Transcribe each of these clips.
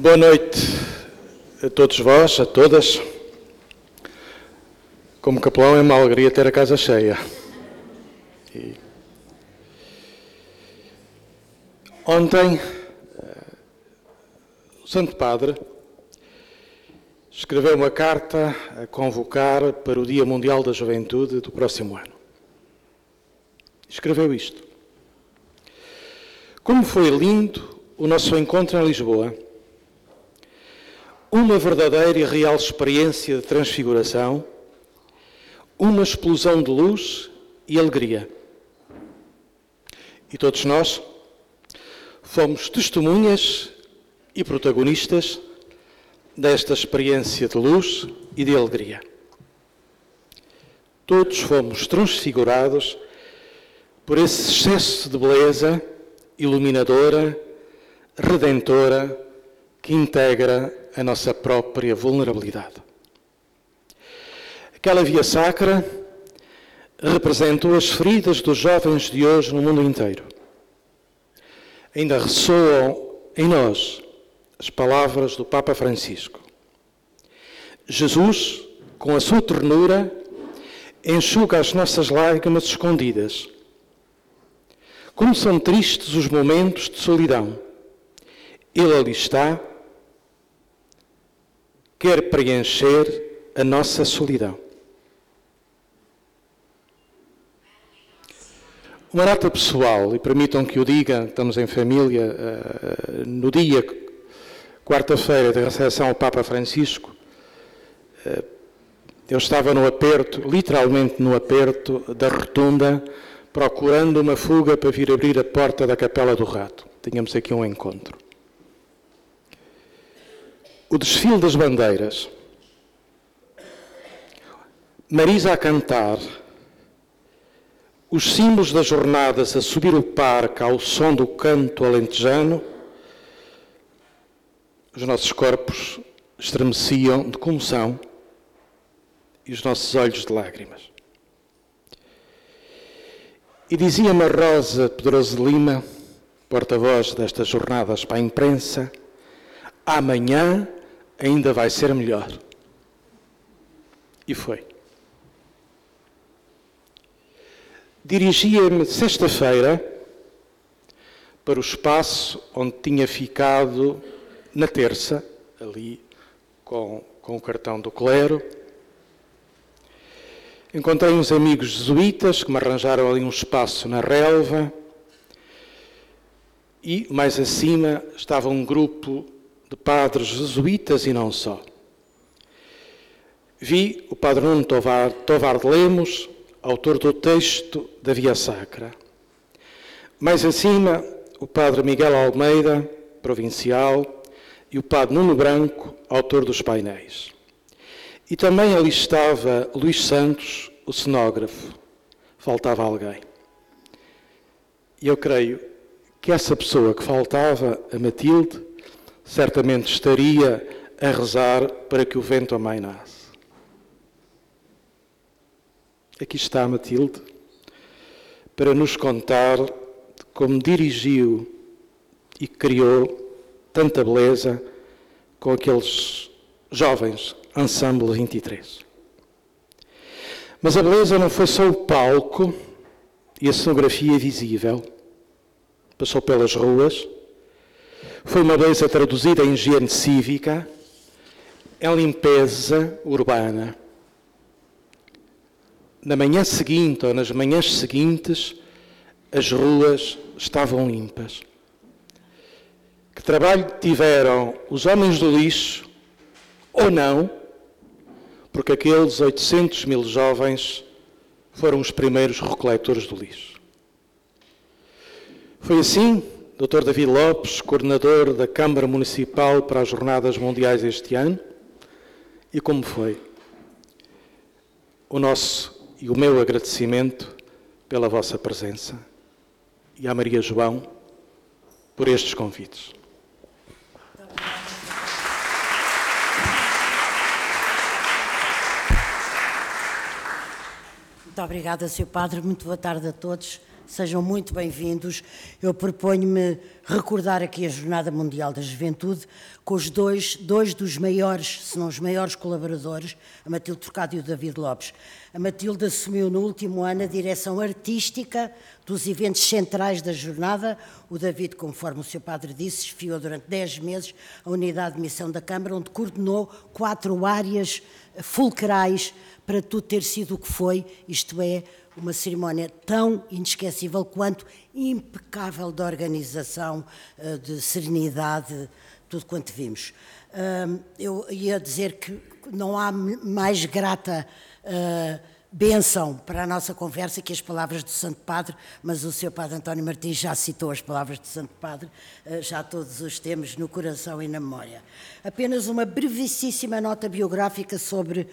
Boa noite a todos vós, a todas. Como capelão é uma alegria ter a casa cheia. E... Ontem, eh, o Santo Padre escreveu uma carta a convocar para o Dia Mundial da Juventude do próximo ano. Escreveu isto. Como foi lindo o nosso encontro em Lisboa. Uma verdadeira e real experiência de transfiguração, uma explosão de luz e alegria. E todos nós fomos testemunhas e protagonistas desta experiência de luz e de alegria. Todos fomos transfigurados por esse excesso de beleza iluminadora, redentora, que integra a nossa própria vulnerabilidade. Aquela via sacra representou as feridas dos jovens de hoje no mundo inteiro. Ainda ressoam em nós as palavras do Papa Francisco. Jesus, com a sua ternura, enxuga as nossas lágrimas escondidas como são tristes os momentos de solidão. Ele ali está, quer preencher a nossa solidão. Uma nota pessoal, e permitam que o diga, estamos em família, uh, no dia, quarta-feira, da recepção ao Papa Francisco, uh, eu estava no aperto, literalmente no aperto da rotunda procurando uma fuga para vir abrir a porta da Capela do Rato. Tínhamos aqui um encontro. O desfile das bandeiras. Marisa a cantar. Os símbolos das jornadas a subir o parque ao som do canto alentejano. Os nossos corpos estremeciam de comoção e os nossos olhos de lágrimas. E dizia-me Rosa Pedroso Lima, porta-voz destas jornadas para a imprensa, amanhã ainda vai ser melhor. E foi. Dirigia-me sexta-feira para o espaço onde tinha ficado na terça, ali com, com o cartão do clero, Encontrei uns amigos jesuítas que me arranjaram ali um espaço na relva e mais acima estava um grupo de padres jesuítas e não só. Vi o padre Nuno Tovar, Tovar de Lemos, autor do texto da Via Sacra. Mais acima, o padre Miguel Almeida, provincial, e o padre Nuno Branco, autor dos painéis. E também ali estava Luís Santos, o cenógrafo. Faltava alguém. E eu creio que essa pessoa que faltava, a Matilde, certamente estaria a rezar para que o vento amainasse. Aqui está Matilde para nos contar como dirigiu e criou tanta beleza com aqueles jovens Ensemble 23. Mas a beleza não foi só o palco e a cenografia visível. Passou pelas ruas. Foi uma beleza traduzida em higiene cívica, em limpeza urbana. Na manhã seguinte ou nas manhãs seguintes, as ruas estavam limpas. Que trabalho tiveram os homens do lixo, ou não, porque aqueles 800 mil jovens foram os primeiros recoletores do lixo. Foi assim, Dr. David Lopes, coordenador da Câmara Municipal para as Jornadas Mundiais este ano, e como foi? O nosso e o meu agradecimento pela vossa presença e à Maria João por estes convites. Muito obrigada, Sr. Padre. Muito boa tarde a todos. Sejam muito bem-vindos. Eu proponho-me recordar aqui a Jornada Mundial da Juventude com os dois, dois dos maiores, se não os maiores colaboradores, a Matilde Trocado e o David Lopes. A Matilde assumiu no último ano a direção artística dos eventos centrais da jornada. O David, conforme o seu padre disse, esfiou durante 10 meses a unidade de missão da Câmara, onde coordenou quatro áreas fulcrais para tudo ter sido o que foi, isto é, uma cerimónia tão inesquecível quanto impecável de organização, eh, de serenidade, tudo quanto vimos. Eu ia dizer que não há mais grata eh, bênção para a nossa conversa que as palavras do Santo Padre, mas o seu Padre António Martins já citou as palavras do Santo Padre, eh, já todos os temos no coração e na memória. Apenas uma brevíssima nota biográfica sobre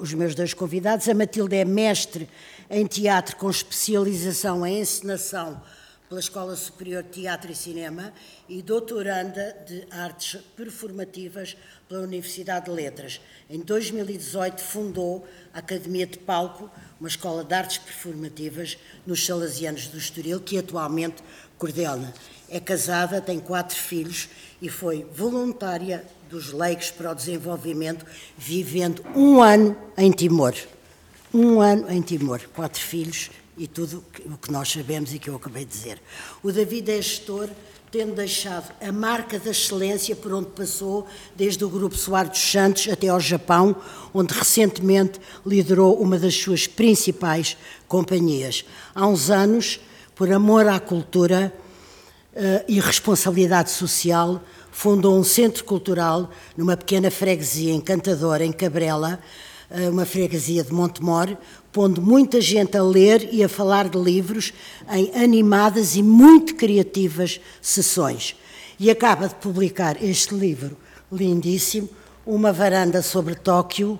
os meus dois convidados. A Matilde é mestre em teatro com especialização em encenação pela Escola Superior de Teatro e Cinema e doutoranda de Artes Performativas pela Universidade de Letras. Em 2018 fundou a Academia de Palco, uma escola de artes performativas nos Salesianos do Estoril, que atualmente coordena. É casada, tem quatro filhos e foi voluntária dos leigos para o desenvolvimento, vivendo um ano em Timor. Um ano em Timor, quatro filhos e tudo o que nós sabemos e que eu acabei de dizer. O David é gestor, tendo deixado a marca da excelência por onde passou, desde o Grupo Soares dos Santos até ao Japão, onde recentemente liderou uma das suas principais companhias. Há uns anos, por amor à cultura uh, e responsabilidade social, fundou um centro cultural numa pequena freguesia encantadora em Cabrela, uma freguesia de Montemor, pondo muita gente a ler e a falar de livros em animadas e muito criativas sessões. E acaba de publicar este livro lindíssimo, Uma Varanda sobre Tóquio,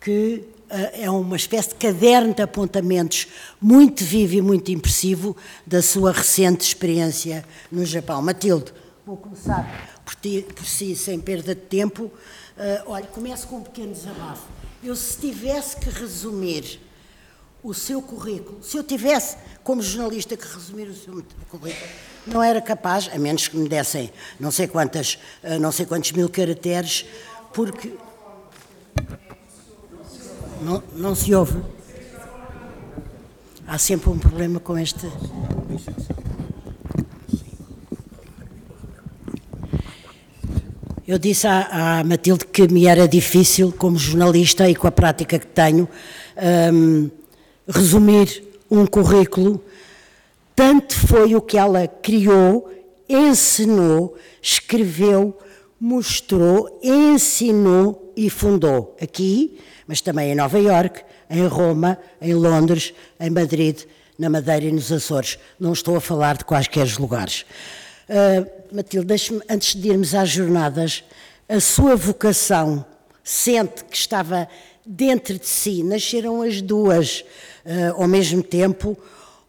que uh, é uma espécie de caderno de apontamentos muito vivo e muito impressivo da sua recente experiência no Japão. Matilde, vou começar por, ti, por si, sem perda de tempo. Uh, olha, começo com um pequeno desabafo. Eu, se tivesse que resumir o seu currículo, se eu tivesse, como jornalista, que resumir o seu currículo, não era capaz, a menos que me dessem não sei quantas, eh, não sei quantos mil caracteres, porque não, não se ouve. Há sempre um problema com este. Eu disse à, à, Matilde que me era difícil, como jornalista e com a prática que tenho, um, resumir um currículo. Tanto foi o que ela criou, ensinou, escreveu, mostrou, ensinou e fundou aqui, mas também em Nova Iorque, em Roma, em Londres, em Madrid, na Madeira e nos Açores. Não estou a falar de quaisquer lugares. Uh, Matilde, antes de irmos às jornadas, a sua vocação. Sente que estava dentro de si, nasceram as duas uh, ao mesmo tempo,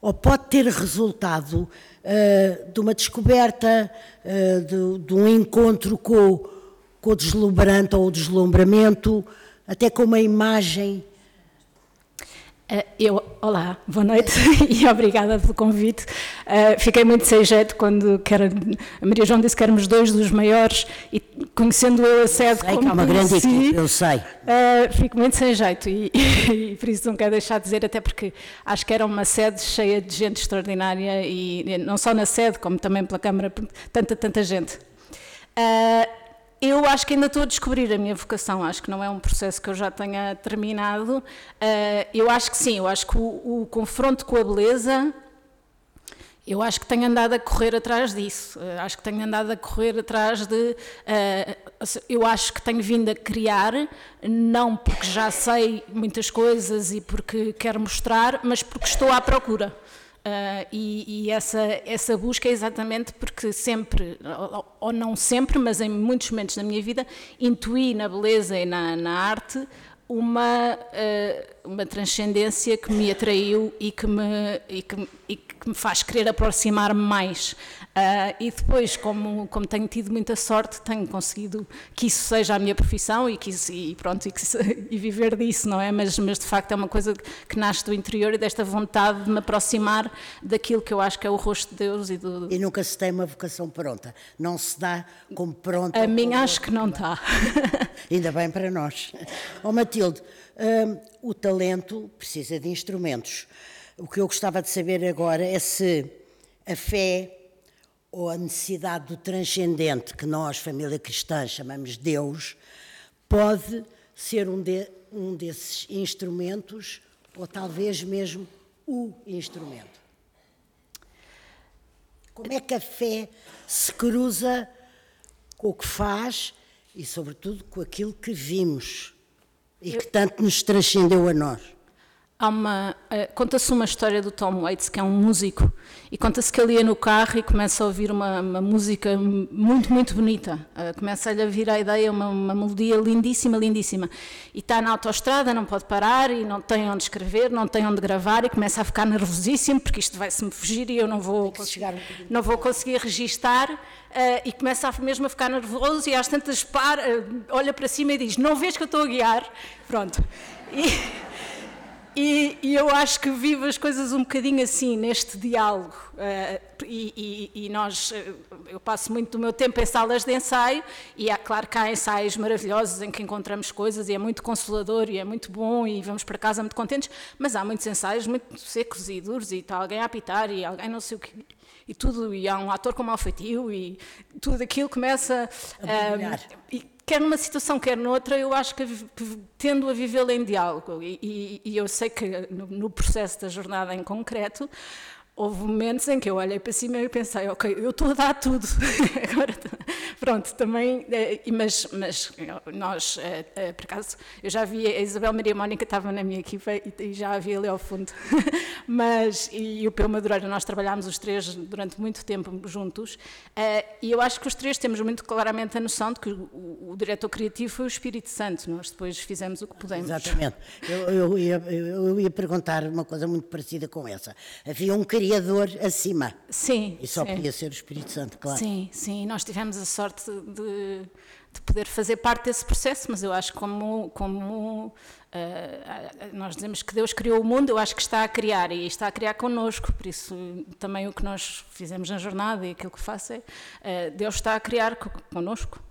ou pode ter resultado uh, de uma descoberta, de, de, um encontro com, com o deslumbrante ou o deslumbramento, até com uma imagem Uh, eu, olá, boa noite e obrigada pelo convite. Uh, fiquei muito sem jeito quando quer, a Maria João disse que éramos dois dos maiores e conhecendo eu a sede sei como que há uma conheci, grande equipe, eu sei. Uh, fico muito sem jeito e, e, por isso não quero deixar de dizer, até porque acho que era uma sede cheia de gente extraordinária e não só na sede, como também pela Câmara, tanta, tanta gente. Eu acho que ainda estou a descobrir a minha vocação, acho que não é um processo que eu já tenha terminado. Uh, eu acho que sim, eu acho que o, o, confronto com a beleza, eu acho que tenho andado a correr atrás disso, uh, acho que tenho andado a correr atrás de. Uh, eu acho que tenho vindo a criar, não porque já sei muitas coisas e porque quero mostrar, mas porque estou à procura. Uh, e, e essa, essa busca é exatamente porque sempre, ou, ou, não sempre, mas em muitos momentos da minha vida, intuí na beleza e na, na arte uma, uh, uma transcendência que me atraiu e que me, e que, e que me faz querer aproximar-me mais. Uh, e depois, como, como tenho tido muita sorte, tenho conseguido que isso seja a minha profissão e, que isso, e pronto, e, que, e, viver disso, não é? Mas, mas de facto é uma coisa que nasce do interior e desta vontade de me aproximar daquilo que eu acho que é o rosto de Deus e do... E nunca se tem uma vocação pronta, não se dá como pronta. A mim acho que não está. Ainda bem para nós. Oh Matilde, um, o talento precisa de instrumentos. O que eu gostava de saber agora é se a fé ou a necessidade do transcendente, que nós, família cristã, chamamos Deus, pode ser um, de, um desses instrumentos, ou talvez mesmo o instrumento. Como é que a fé se cruza com o que faz e, sobretudo, com aquilo que vimos e que tanto nos transcendeu a nós? Uma, uh, conta-se uma história do Tom Waits, que é um músico, e conta-se que ele ia no carro e começa a ouvir uma, uma música muito, muito bonita. Uh, começa-lhe a vir a ideia, uma, uma, melodia lindíssima, lindíssima. E está na autoestrada, não pode parar, e não tem onde escrever, não tem onde gravar, e começa a ficar nervosíssimo, porque isto vai-se-me fugir e eu não vou, conseguir, não vou conseguir registar. Uh, e começa a, mesmo a ficar nervoso, e às tantas para, olha para cima e diz: Não vês que eu estou a guiar? Pronto. E, e, e, eu acho que vivo as coisas um bocadinho assim, neste diálogo. Uh, e, e, e, nós, eh, eu passo muito do meu tempo em salas de ensaio, e é claro que há ensaios maravilhosos em que encontramos coisas, e é muito consolador, e é muito bom, e vamos para casa muito contentes, mas há muitos ensaios muito secos e duros, e está alguém a apitar, e alguém não sei o que e tudo, e há um ator com mau feitio, e tudo aquilo começa a. Um, quer numa situação, quer noutra, eu acho que, tendo a vivê-la em diálogo. E, e, e, eu sei que no, no processo da jornada em concreto, houve momentos em que eu olhei para cima e pensei, ok, eu estou a dar tudo. Agora, pronto, também, eh, mas, mas nós, eh, eh, por acaso, eu já vi a Isabel Maria Mónica estava na minha equipa e já a vi ali ao fundo. mas, e o Peu Madureira, nós trabalhámos os três durante muito tempo juntos e eu acho que os três temos muito claramente a noção de que o, o diretor criativo foi o Espírito Santo, nós depois fizemos o que pudemos. Exatamente. Eu, eu, ia, eu ia perguntar uma coisa muito parecida com essa. Havia um carinho Criador acima. Sim. E só sim. podia ser o Espírito Santo, claro. Sim, sim. Nós tivemos a sorte de, de poder fazer parte desse processo, mas eu acho que como, como uh, nós dizemos que Deus criou o mundo, eu acho que está a criar e está a criar connosco, por isso também o que nós fizemos na jornada e aquilo que faço é, uh, Deus está a criar connosco.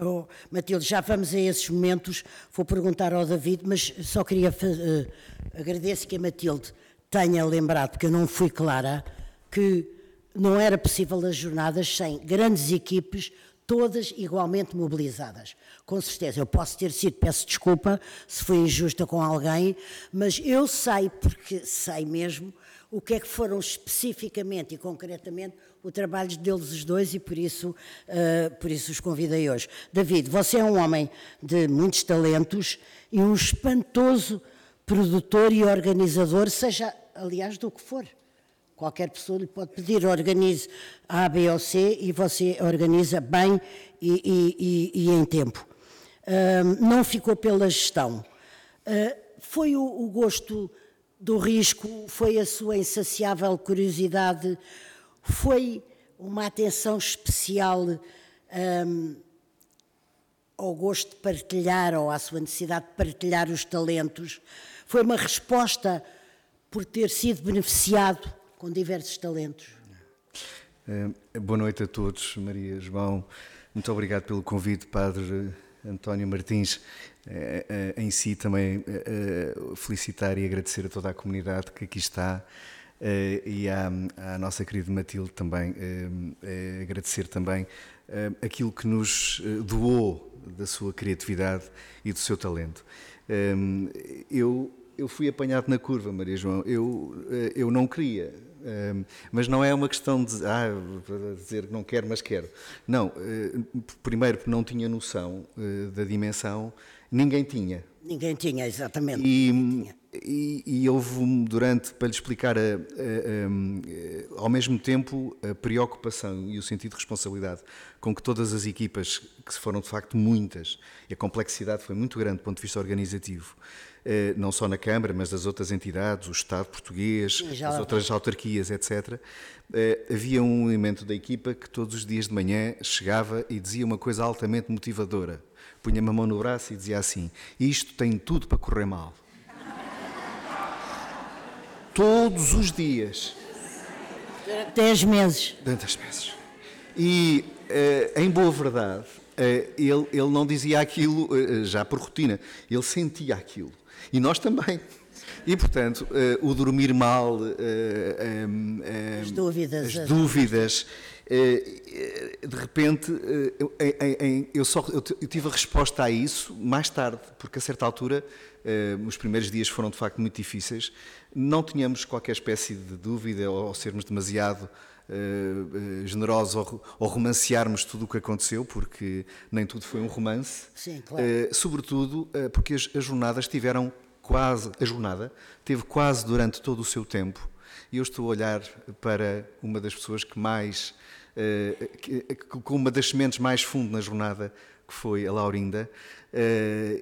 Oh, Matilde, já vamos a esses momentos, vou perguntar ao David, mas só queria, uh, agradeço que a Matilde tenha lembrado, porque eu não fui clara, que não era possível as jornadas sem grandes equipes, todas igualmente mobilizadas. Com certeza, eu posso ter sido, peço desculpa se fui injusta com alguém, mas eu sei, porque sei mesmo, o que é que foram especificamente e concretamente o trabalho deles os dois e por isso, uh, por isso os convidei hoje. David, você é um homem de muitos talentos e um espantoso produtor e organizador, seja aliás do que for. Qualquer pessoa lhe pode pedir, organize A, B ou C e você organiza bem e, e, e, e em tempo. Não ficou pela gestão. Uh, foi o, o, gosto do risco, foi a sua insaciável curiosidade, foi uma atenção especial um, ao gosto de partilhar ou à sua necessidade de partilhar os talentos foi uma resposta por ter sido beneficiado com diversos talentos. É, boa noite a todos, Maria João. Muito obrigado pelo convite, Padre António Martins. É, é, em si também felicitar e agradecer a toda a comunidade que aqui está e à, à nossa querida Matilde também agradecer também aquilo que nos doou da sua criatividade e do seu talento. Eu eu fui apanhado na curva, Maria João. Eu, eh, eu não queria. Ehm, mas não é uma questão de ah, dizer que não quero, mas quero. Não, eh, primeiro porque não tinha noção eh, da dimensão, ninguém tinha. Ninguém tinha, exatamente. E, e, e houve durante, para lhe explicar, a, a, a, ao mesmo tempo, a preocupação e o sentido de responsabilidade com que todas as equipas, que foram de facto muitas, e a complexidade foi muito grande do ponto de vista organizativo, não só na Câmara, mas das outras entidades, o Estado português, as outras autarquias, etc. Eh, havia um elemento da equipa que todos os dias de manhã chegava e dizia uma coisa altamente motivadora. Punha-me a mão no braço e dizia assim: Isto tem tudo para correr mal. Todos os dias. Durante 10 meses. Durante 10 meses. E, uh, em boa verdade, ele, ele não dizia aquilo uh, já por rotina, ele sentia aquilo. E nós também. E, portanto, o dormir mal, as dúvidas, as dúvidas de repente, eu, só, eu, tive a resposta a isso mais tarde, porque a certa altura, os primeiros dias foram de facto muito difíceis, não tínhamos qualquer espécie de dúvida ou sermos demasiado Uh, generosos ou, ou, romancearmos tudo o que aconteceu, porque nem tudo foi um romance. Sim, claro. Uh, sobretudo uh, porque as, as, jornadas tiveram quase, a jornada teve quase durante todo o seu tempo. E eu estou a olhar para uma das pessoas que mais, com uma das sementes mais fundo na jornada, que foi a Laurinda,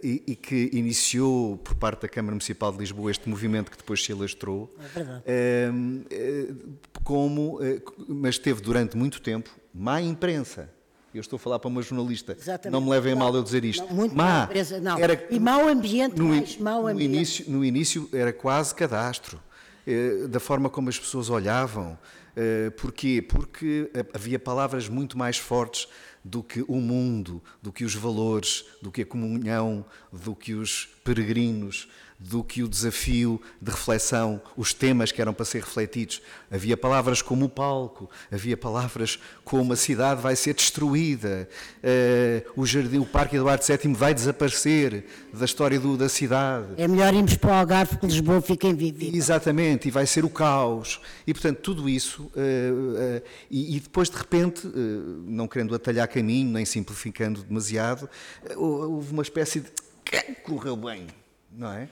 e, e, que iniciou por parte da Câmara Municipal de Lisboa este movimento que depois se alastrou. É verdade. como, mas teve durante muito tempo má imprensa eu estou a falar para uma jornalista. Exatamente. Não me levem a mal eu dizer isto. Não, muito má. Empresa, não. Era, e mau ambiente, no, mais mau ambiente. No início, no início era quase cadastro, eh, da forma como as pessoas olhavam. Eh, porquê? Porque havia palavras muito mais fortes do que o mundo, do que os valores, do que a comunhão, do que os peregrinos, do que o desafio de reflexão, os temas que eram para ser refletidos. Havia palavras como o palco, havia palavras como a cidade vai ser destruída, uh, o jardim, o Parque Eduardo VII vai desaparecer da história do, da cidade. É melhor irmos para o Algarve porque Lisboa fica invivível. Exatamente, e vai ser o caos. E portanto tudo isso, uh, uh, e, e, depois de repente, não querendo atalhar caminho, nem simplificando demasiado, houve uma espécie de correu bem, não é?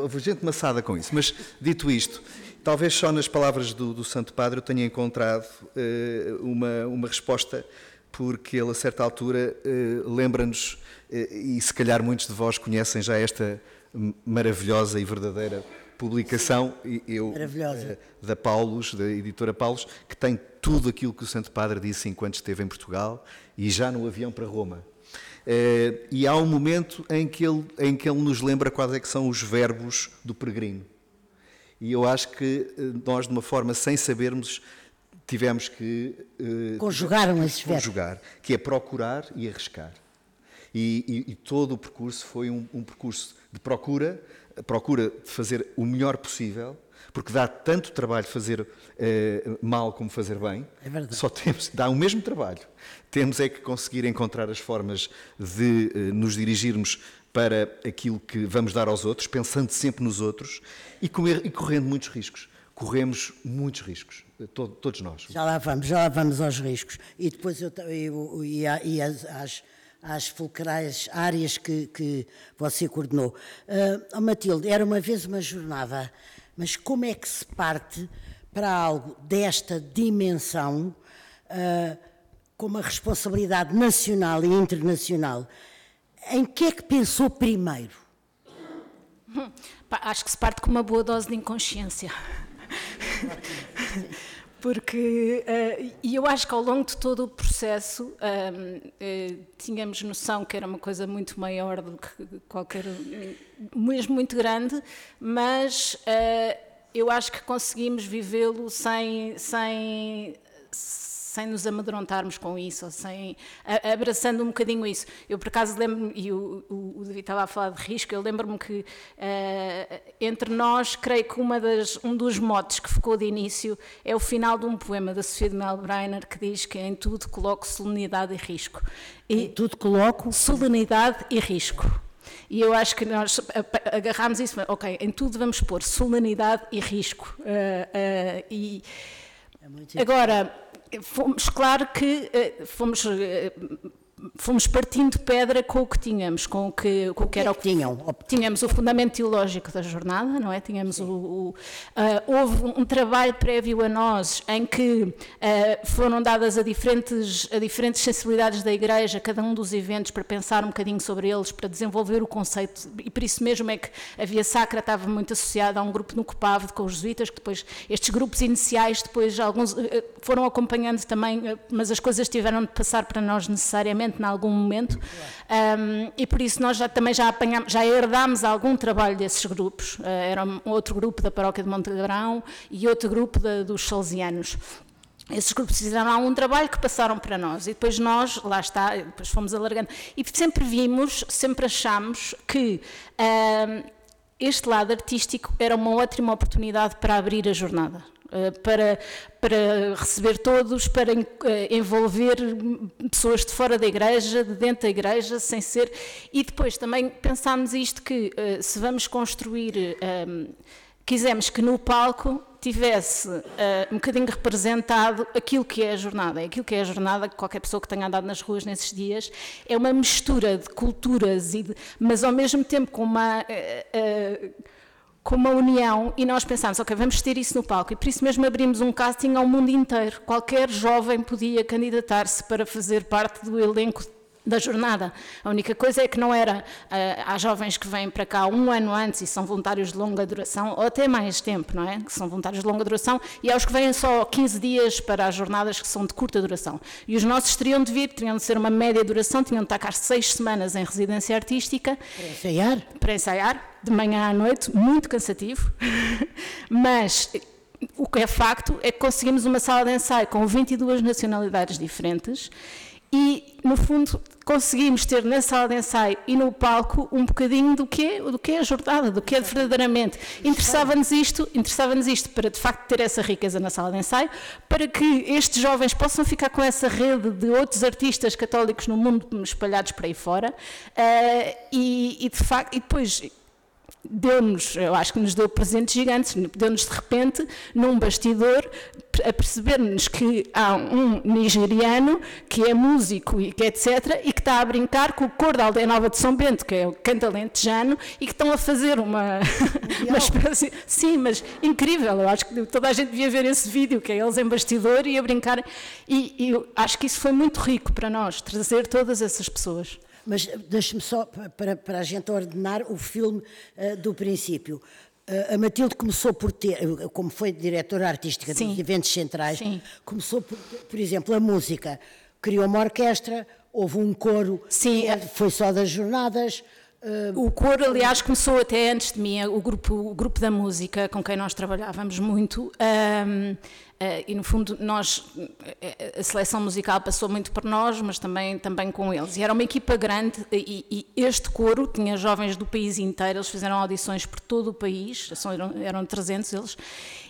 Houve gente maçada com isso. Mas, dito isto, talvez só nas palavras do, do Santo Padre eu tenha encontrado uh, uma, uma resposta, porque ele, a certa altura, uh, lembra-nos, uh, e se calhar muitos de vós conhecem já esta maravilhosa e verdadeira publicação eu, da Paulus, da editora Paulus, que tem tudo aquilo que o Santo Padre disse enquanto esteve em Portugal e já no avião para Roma. Uh, e há um momento em que, ele, em que ele nos lembra quais é que são os verbos do peregrino. E eu acho que eh, nós, de uma forma sem sabermos, tivemos que uh, conjugaram esses verbos. Conjugar, que é procurar e arriscar. E, e, e todo o percurso foi um, um percurso de procura, procura de fazer o melhor possível, porque dá tanto trabalho fazer eh, mal como fazer bem. É verdade. Só temos, dá o mesmo trabalho. Temos é que conseguir encontrar as formas de eh, nos dirigirmos para aquilo que vamos dar aos outros, pensando sempre nos outros e, comer, e correndo muitos riscos. Corremos muitos riscos, eh, todos nós. Já lá vamos, já lá vamos aos riscos. E depois eu, eu, e, e às, às fulcrais áreas que, que você coordenou. Uh, Matilde, era uma vez uma jornada mas como é que se parte para algo desta dimensão, uh, com uma responsabilidade nacional e internacional? Em que é que pensou primeiro? Hum, acho que se parte com uma boa dose de inconsciência. Porque, uh, e eu acho que ao longo de todo o processo uh, uh, tínhamos noção que era uma coisa muito maior do que qualquer, mesmo muito grande, mas eu acho que conseguimos vivê-lo sem, sem sem nos amedrontarmos com isso, ou sem, abraçando um bocadinho isso. Eu, por acaso, lembro-me, e o, o, o, David estava a falar de risco, eu lembro-me que uh, entre nós, creio que uma das, um dos motes que ficou de início é o final de um poema da Sofia de Melbreiner que diz que em tudo coloco solenidade e risco. E em tudo coloco solenidade e risco. E eu acho que nós agarramos isso, ok, em tudo vamos pôr solenidade e risco. Uh, uh, e é agora, fomos, claro que eh, fomos eh, fomos partindo pedra com o que tínhamos, com o que, com o que era o que tinham? Tínhamos o fundamento teológico da jornada, não é? Tínhamos o, o uh, houve um trabalho prévio a nós em que uh, foram dadas a diferentes, a diferentes sensibilidades da Igreja, cada um dos eventos, para pensar um bocadinho sobre eles, para desenvolver o conceito, e por isso mesmo é que a Via Sacra estava muito associada a um grupo no Copave com os jesuítas, que depois, estes grupos iniciais, depois alguns uh, foram acompanhando também, mas as coisas tiveram de passar para nós necessariamente em algum momento, um, e por isso nós já, também já, apanhamos, já herdámos algum trabalho desses grupos. Uh, era um outro grupo da paróquia de Monte Gabrão e outro grupo dos salesianos. Esses grupos fizeram algum trabalho que passaram para nós e depois nós, lá está, depois fomos alargando. E sempre vimos, sempre achamos que este lado artístico era uma ótima oportunidade para abrir a jornada. Eh, para, para receber todos, para eh, envolver pessoas de fora da igreja, de dentro da igreja, sem ser. E depois também pensámos isto: que eh, se vamos construir, quisemos que no palco tivesse uh, um bocadinho representado aquilo que é a jornada. Aquilo que é a jornada, qualquer pessoa que tenha andado nas ruas nesses dias, é uma mistura de culturas, e de, mas ao mesmo tempo com uma. Uh, uh, com uma união e nós pensámos, ok, vamos ter isso no palco e por isso mesmo abrimos um casting ao mundo inteiro. Qualquer jovem podia candidatar-se para fazer parte do elenco da jornada. A única coisa é que não era. Uh, há jovens que vêm para cá um ano antes e são voluntários de longa duração, ou até mais tempo, não é? Que são voluntários de longa duração, e há os que vêm só 15 dias para as jornadas que são de curta duração. E os nossos teriam de vir, teriam de ser uma média duração, tinham de estar cá seis semanas em residência artística. Para ensaiar? Para ensaiar, de manhã à noite, muito cansativo, mas o que é facto é que conseguimos uma sala de ensaio com 22 nacionalidades diferentes e, no fundo, conseguimos ter na sala de ensaio e no palco um bocadinho do que é, do que é a jornada, do que é verdadeiramente. Interessava-nos isto, interessava-nos isto para, de facto, ter essa riqueza na sala de ensaio, para que estes jovens possam ficar com essa rede de outros artistas católicos no mundo espalhados para aí fora, uh, e, e, de facto, e depois deu-nos, eu acho que nos deu presentes gigantes, deu-nos de repente, num bastidor, a perceber-nos que há um nigeriano que é músico e que etc, e que está a brincar com o cor da aldeia nova de São Bento, que é o canto alentejano, e que estão a fazer uma, uma espécie, sim, mas incrível, eu acho que toda a gente devia ver esse vídeo, que é eles em bastidor e a brincar, e, e eu acho que isso foi muito rico para nós, trazer todas essas pessoas. Mas deixe-me só, para, para a gente ordenar o filme uh, do princípio. Uh, a Matilde começou por ter, como foi diretora artística Sim. dos eventos centrais, Sim. começou por, por exemplo, a música. Criou uma orquestra, houve um coro, Sim. foi só das jornadas. O coro, aliás, começou até antes de mim, o grupo, o grupo da música com quem nós trabalhávamos muito. Um, Uh, e no fundo nós a seleção musical passou muito por nós mas também também com eles. E era uma equipa grande e, e este coro tinha jovens do país inteiro eles fizeram audições por todo o país eram, eram 300 eles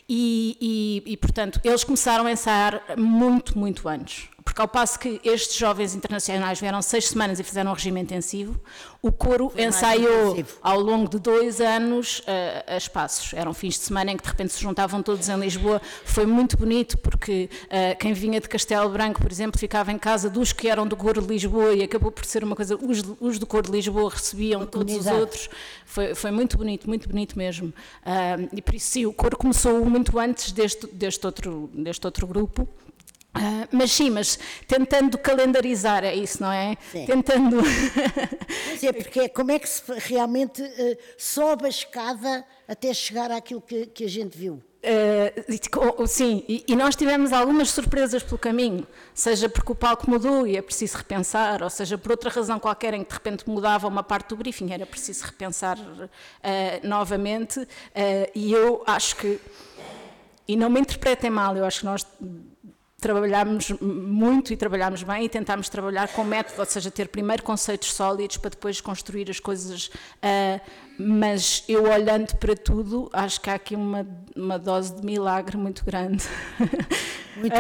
e, e, e portanto eles começaram a ensaiar muito muito antes porque ao passo que estes jovens internacionais vieram seis semanas e fizeram um regime intensivo, o coro Foi ensaiou ao longo de dois anos uh, a espaços. Eram fins de semana em que de repente se juntavam todos em Lisboa. Foi muito bonito porque uh, quem vinha de Castelo Branco, por exemplo, ficava em casa dos que eram do coro de Lisboa e acabou por ser uma coisa. Os, os do coro de Lisboa recebiam todos os outros. Foi, foi muito bonito, muito bonito mesmo. Uh, e por isso, sim, o coro começou muito antes deste, deste, outro, deste outro grupo. Uh, mas sim, mas tentando calendarizar, é isso, não é? Sim. Tentando. Mas é porque como é que se realmente uh, sobe a escada até chegar àquilo que, que a gente viu? Uh, sim, e, e, nós tivemos algumas surpresas pelo caminho, seja porque o palco mudou e é preciso repensar, ou seja por outra razão qualquer em que de repente mudava uma parte do briefing, era preciso repensar uh, novamente. E eu acho que, e não me interpretem mal, eu acho que nós trabalhámos muito e trabalhámos bem e tentámos trabalhar com método, ou seja, ter primeiro conceitos sólidos para depois construir as coisas. Uh, mas eu olhando para tudo, acho que há aqui uma, uma dose de milagre muito grande. Gente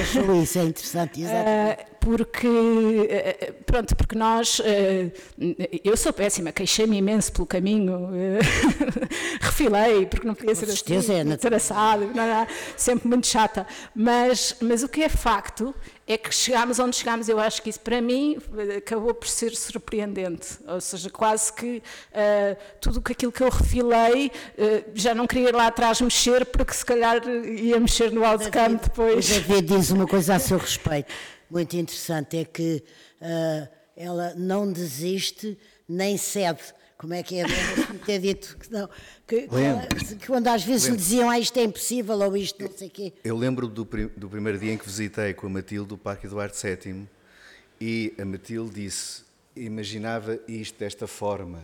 achou isso, é interessante, exatamente. Uh, porque, eh, eh, pronto, porque nós, eh, eu sou péssima, queixei-me imenso pelo caminho, refilei, porque não podia ser assim, é não, não, sempre muito chata, mas, mas o que é facto é que chegámos onde chegámos, eu acho que isso para mim acabou por ser surpreendente, ou seja, quase que uh, tudo aquilo que eu refilei, uh, já não queria ir lá atrás mexer, porque se calhar ia mexer no outcome depois. O David diz uma coisa a seu respeito, muito interessante, é que uh, ela não desiste nem cede. Como é que é? Ter dito que não. Que, que, que quando às vezes lhe diziam ah, isto é impossível ou isto não sei o quê. Eu lembro do, do primeiro dia em que visitei com a Matilde o Parque Eduardo VII e a Matilde disse, imaginava isto desta forma.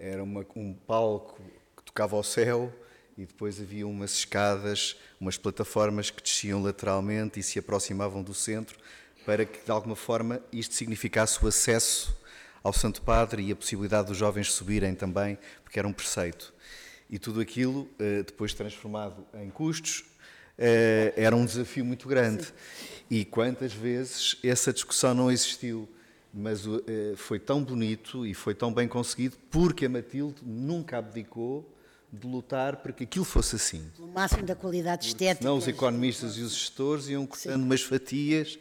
Era uma, um palco que tocava ao céu e depois havia umas escadas, umas plataformas que desciam lateralmente e se aproximavam do centro para que de alguma forma isto significasse o acesso ao Santo Padre e a possibilidade dos jovens subirem também, porque era um preceito. E tudo aquilo, eh, depois transformado em custos, eh, era um desafio muito grande. Sim. E quantas vezes essa discussão não existiu? Mas eh, foi tão bonito e foi tão bem conseguido porque a Matilde nunca abdicou de lutar para que aquilo fosse assim. O máximo da qualidade estética. Não os economistas e os gestores iam cortando Sim. umas fatias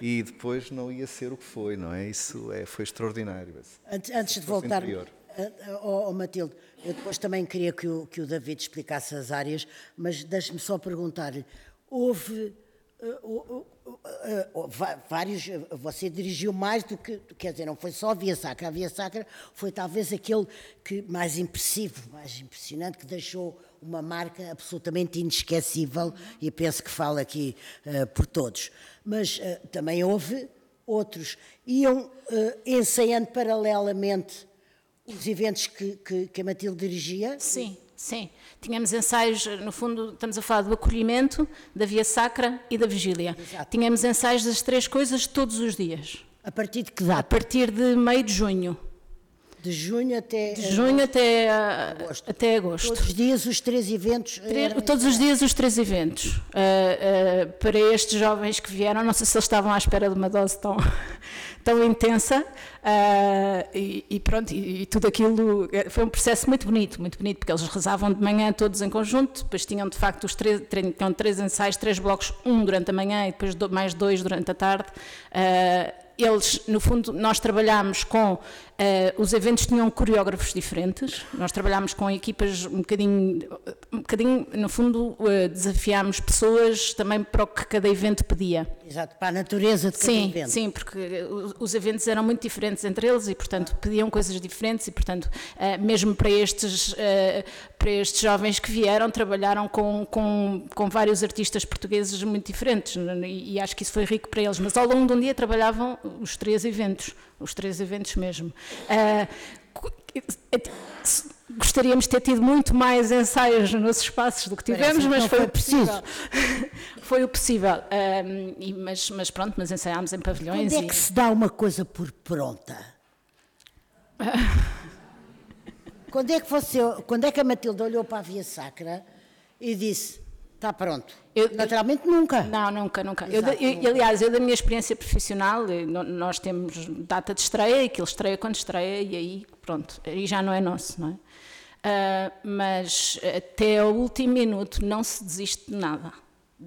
e depois não ia ser o que foi, não é? Isso é, foi extraordinário. Antes, antes de voltar ao, Matilde, eu depois também queria que o, que o David explicasse as áreas, mas deixe-me só perguntar-lhe, houve uh, uh, uh, vários, você dirigiu mais do que, quer dizer, não foi só a Via Sacra, a Via Sacra foi talvez aquele que mais impressivo, mais impressionante, que deixou uma marca absolutamente inesquecível e penso que falo aqui uh, por todos. Mas uh, também houve outros. Iam uh, ensaiando paralelamente os eventos que, que, que a Matilde dirigia? Sim, sim. Tínhamos ensaios, no fundo, estamos a falar do acolhimento, da via sacra e da vigília. Exato. Tínhamos ensaios das três coisas todos os dias. A partir de que data? A partir de meio de junho. De junho até de junho até agosto. até agosto. Todos os dias os três eventos. Três, todos os dias os três eventos. Uh, uh, para estes jovens que vieram, não sei se eles estavam à espera de uma dose tão, tão intensa. Uh, e, e, pronto, e, e, tudo aquilo foi um processo muito bonito, muito bonito, porque eles rezavam de manhã todos em conjunto, depois tinham de facto os três, tinham três ensaios, três blocos, um durante a manhã e depois mais dois durante a tarde eles, no fundo, nós trabalhámos com, uh, os eventos tinham coreógrafos diferentes, nós trabalhámos com equipas um bocadinho, um bocadinho no fundo, uh, desafiámos pessoas também para o que cada evento pedia. Exato, para a natureza de cada sim, evento. Sim, porque os eventos eram muito diferentes entre eles e, portanto, pediam coisas diferentes e, portanto, uh, mesmo para estes, para estes jovens que vieram, trabalharam com, com, com vários artistas portugueses muito diferentes e, e acho que isso foi rico para eles, mas ao longo de um dia trabalhavam os três eventos, os três eventos mesmo. Uh, gostaríamos de ter tido muito mais ensaios nos espaços do que tivemos, mas foi, foi, o possível. foi o possível. Um, e, mas, mas, pronto, mas ensaiámos em pavilhões. Quando é que e... se dá uma coisa por pronta? quando é que você, quando é que a Matilde olhou para a Via Sacra e disse Está pronto. Eu, Naturalmente nunca. Não, nunca, nunca. Exato, eu, nunca. Aliás, eu da minha experiência profissional, nós temos data de estreia, e aquilo estreia quando estreia, e aí, pronto, aí já não é nosso, não é? Uh, mas até ao último minuto não se desiste de nada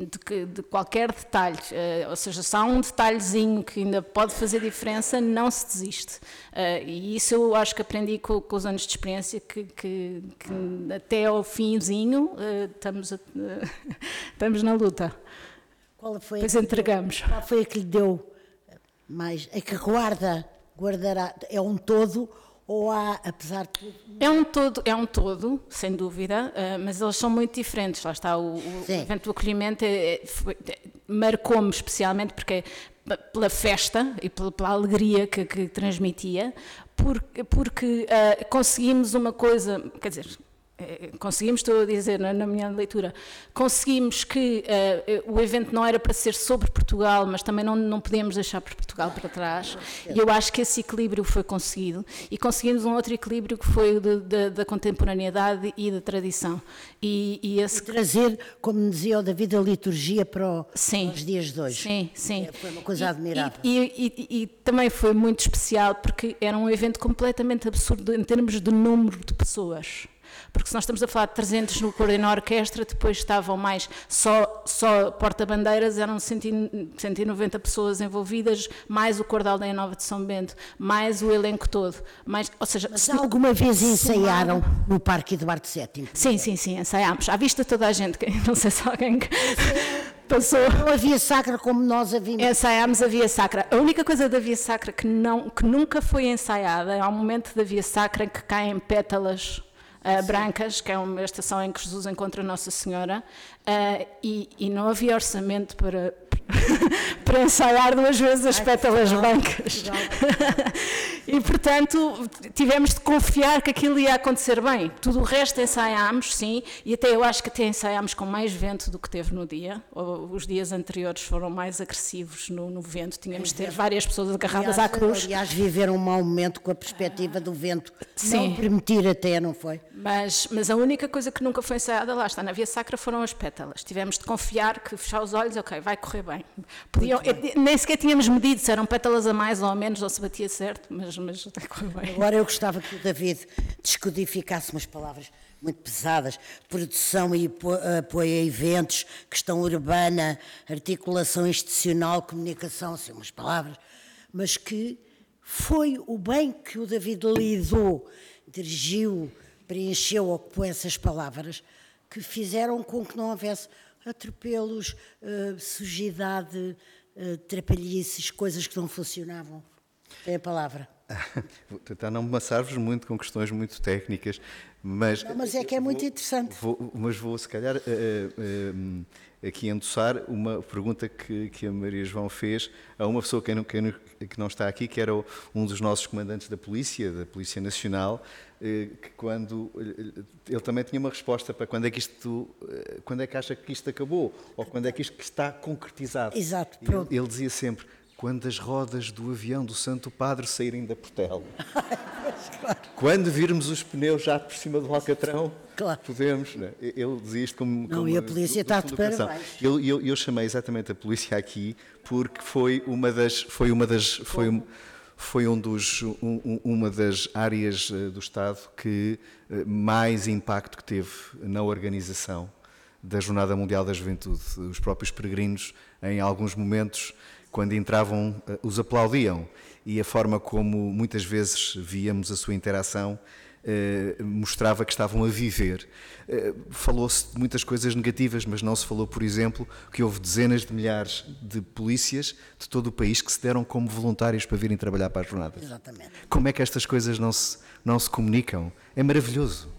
de, de qualquer detalhe, uh, ou seja, se há um detalhezinho que ainda pode fazer diferença, não se desiste. Uh, e isso eu acho que aprendi com, com os anos de experiência, que, que, que até ao finzinho uh, estamos, a, estamos na luta. Qual foi pois entregamos. Deu, qual foi a que lhe deu mais? A que guarda, guardará, é um todo ou há, apesar de tudo... É um todo, é um todo, sem dúvida, uh, mas eles são muito diferentes. Lá está, o, o evento do acolhimento é, é, marcou-me especialmente porque pela festa e pela, alegria que, que, transmitia, porque, porque uh, conseguimos uma coisa, quer dizer, eh, conseguimos, estou a dizer na, na minha leitura, conseguimos que uh, o evento não era para ser sobre Portugal, mas também não, não podíamos deixar Portugal para trás. E eu acho que esse equilíbrio foi conseguido. E conseguimos um outro equilíbrio que foi o de, de, da contemporaneidade e da tradição. E, e, esse... e trazer, como dizia o David, a liturgia para, o, sim, para os dias de hoje. Sim, sim. É, foi uma coisa admirável. E, e, também foi muito especial porque era um evento completamente absurdo em termos de número de pessoas porque se nós estamos a falar de 300 no coro e na orquestra, depois estavam mais só, só porta-bandeiras, eram 190 pessoas envolvidas, mais o coro da Aldeia Nova de São Bento, mais o elenco todo. Mais, ou seja, Mas alguma vez ensaiaram no Parque Eduardo VII? Sim, sim, sim, ensaiámos. À vista toda a gente, não sei se alguém passou. Não havia sacra como nós a vimos. Ensaiámos a via sacra. A única coisa da via sacra que, não, que nunca foi ensaiada é ao momento da via sacra em que caem pétalas uh, Brancas, que é uma estação em que Jesus encontra Nossa Senhora, uh, e, e, não havia orçamento para, para ensaiar duas vezes as Ai, pétalas brancas. e, portanto, tivemos de confiar que aquilo ia acontecer bem. Tudo o resto ensaiámos, sim, e até eu acho que até ensaiámos com mais vento do que teve no dia. Os dias anteriores foram mais agressivos no, no vento, tínhamos de ter várias pessoas agarradas aliás, à cruz. Aliás, viveram um mau momento com a perspectiva do vento. Sim. Não permitir até, não foi? Mas, mas a única coisa que nunca foi ensaiada lá está, na Via Sacra foram as pétalas. Tivemos de confiar que fechar os olhos, ok, vai correr bem. Podiam, bem. Nem sequer tínhamos medido se eram pétalas a mais ou a menos, ou se batia certo, mas, mas correr bem. Agora eu gostava que o David descodificasse umas palavras muito pesadas, produção e apoio a eventos, questão urbana, articulação institucional, comunicação, assim, umas palavras, mas que foi o bem que o David lidou, dirigiu, preencheu, ocupou essas palavras que fizeram com que não houvesse atropelos, uh, sujidade, uh, trapalhices, coisas que não funcionavam. É a palavra. Vou tentar não maçar-vos muito com questões muito técnicas, mas. Não, mas é que é muito interessante. Vou, mas vou, se calhar, uh, aqui endossar uma pergunta que, que a Maria João fez a uma pessoa que não, que não está aqui, que era um dos nossos comandantes da polícia, da Polícia Nacional, eh, que quando eh, ele também tinha uma resposta para quando é que isto, eh, quando é que acha que isto acabou ou quando é que isto está concretizado. Exato. Pronto. Ele, ele dizia sempre quando as rodas do avião do Santo Padre saírem da portela. Quando virmos os pneus já por cima do alcatrão, claro. podemos. Né? Ele dizia isto como. Não, como e a polícia está de parabéns. Eu, eu, eu chamei exatamente a polícia aqui porque foi uma das. Foi uma das foi, foi um dos, um, uma das áreas eh, do Estado que eh, mais impacto que teve na organização da Jornada Mundial da Juventude. Os próprios peregrinos, em alguns momentos, quando entravam, eh, os aplaudiam e a forma como muitas vezes víamos a sua interação eh, mostrava que estavam a viver. Eh, falou-se de muitas coisas negativas, mas não se falou, por exemplo, que houve dezenas de milhares de polícias de todo o país que se deram como voluntários para virem trabalhar para as jornadas. Exatamente. Como é que estas coisas não se, não se comunicam? É maravilhoso.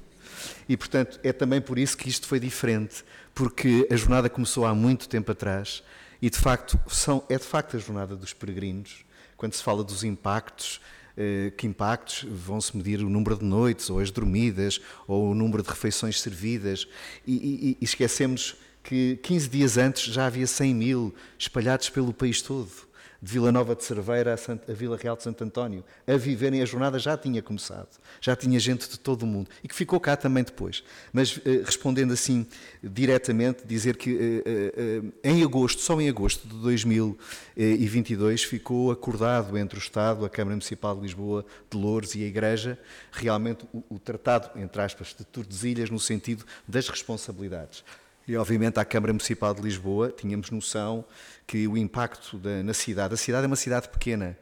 E, portanto, é também por isso que isto foi diferente, porque a jornada começou há muito tempo atrás e, de facto, são, é de facto a jornada dos peregrinos. Quando se fala dos impactos, eh, que impactos? Vão-se medir o número de noites, ou as dormidas, ou o número de refeições servidas, e, e, e esquecemos que 15 dias antes já havia 100 mil espalhados pelo país todo de Vila Nova de Cerveira a, a, Vila Real de Santo António, a viverem a jornada já tinha começado. Já tinha gente de todo o mundo e que ficou cá também depois. Mas eh, respondendo assim diretamente, dizer que eh, eh, em agosto, só em agosto de 2022, ficou acordado entre o Estado, a Câmara Municipal de Lisboa, de Louros e a Igreja, realmente o, o tratado, entre aspas, de Tordesilhas no sentido das responsabilidades. E, obviamente, à Câmara Municipal de Lisboa tínhamos noção que o impacto da, na cidade, a cidade é uma cidade pequena,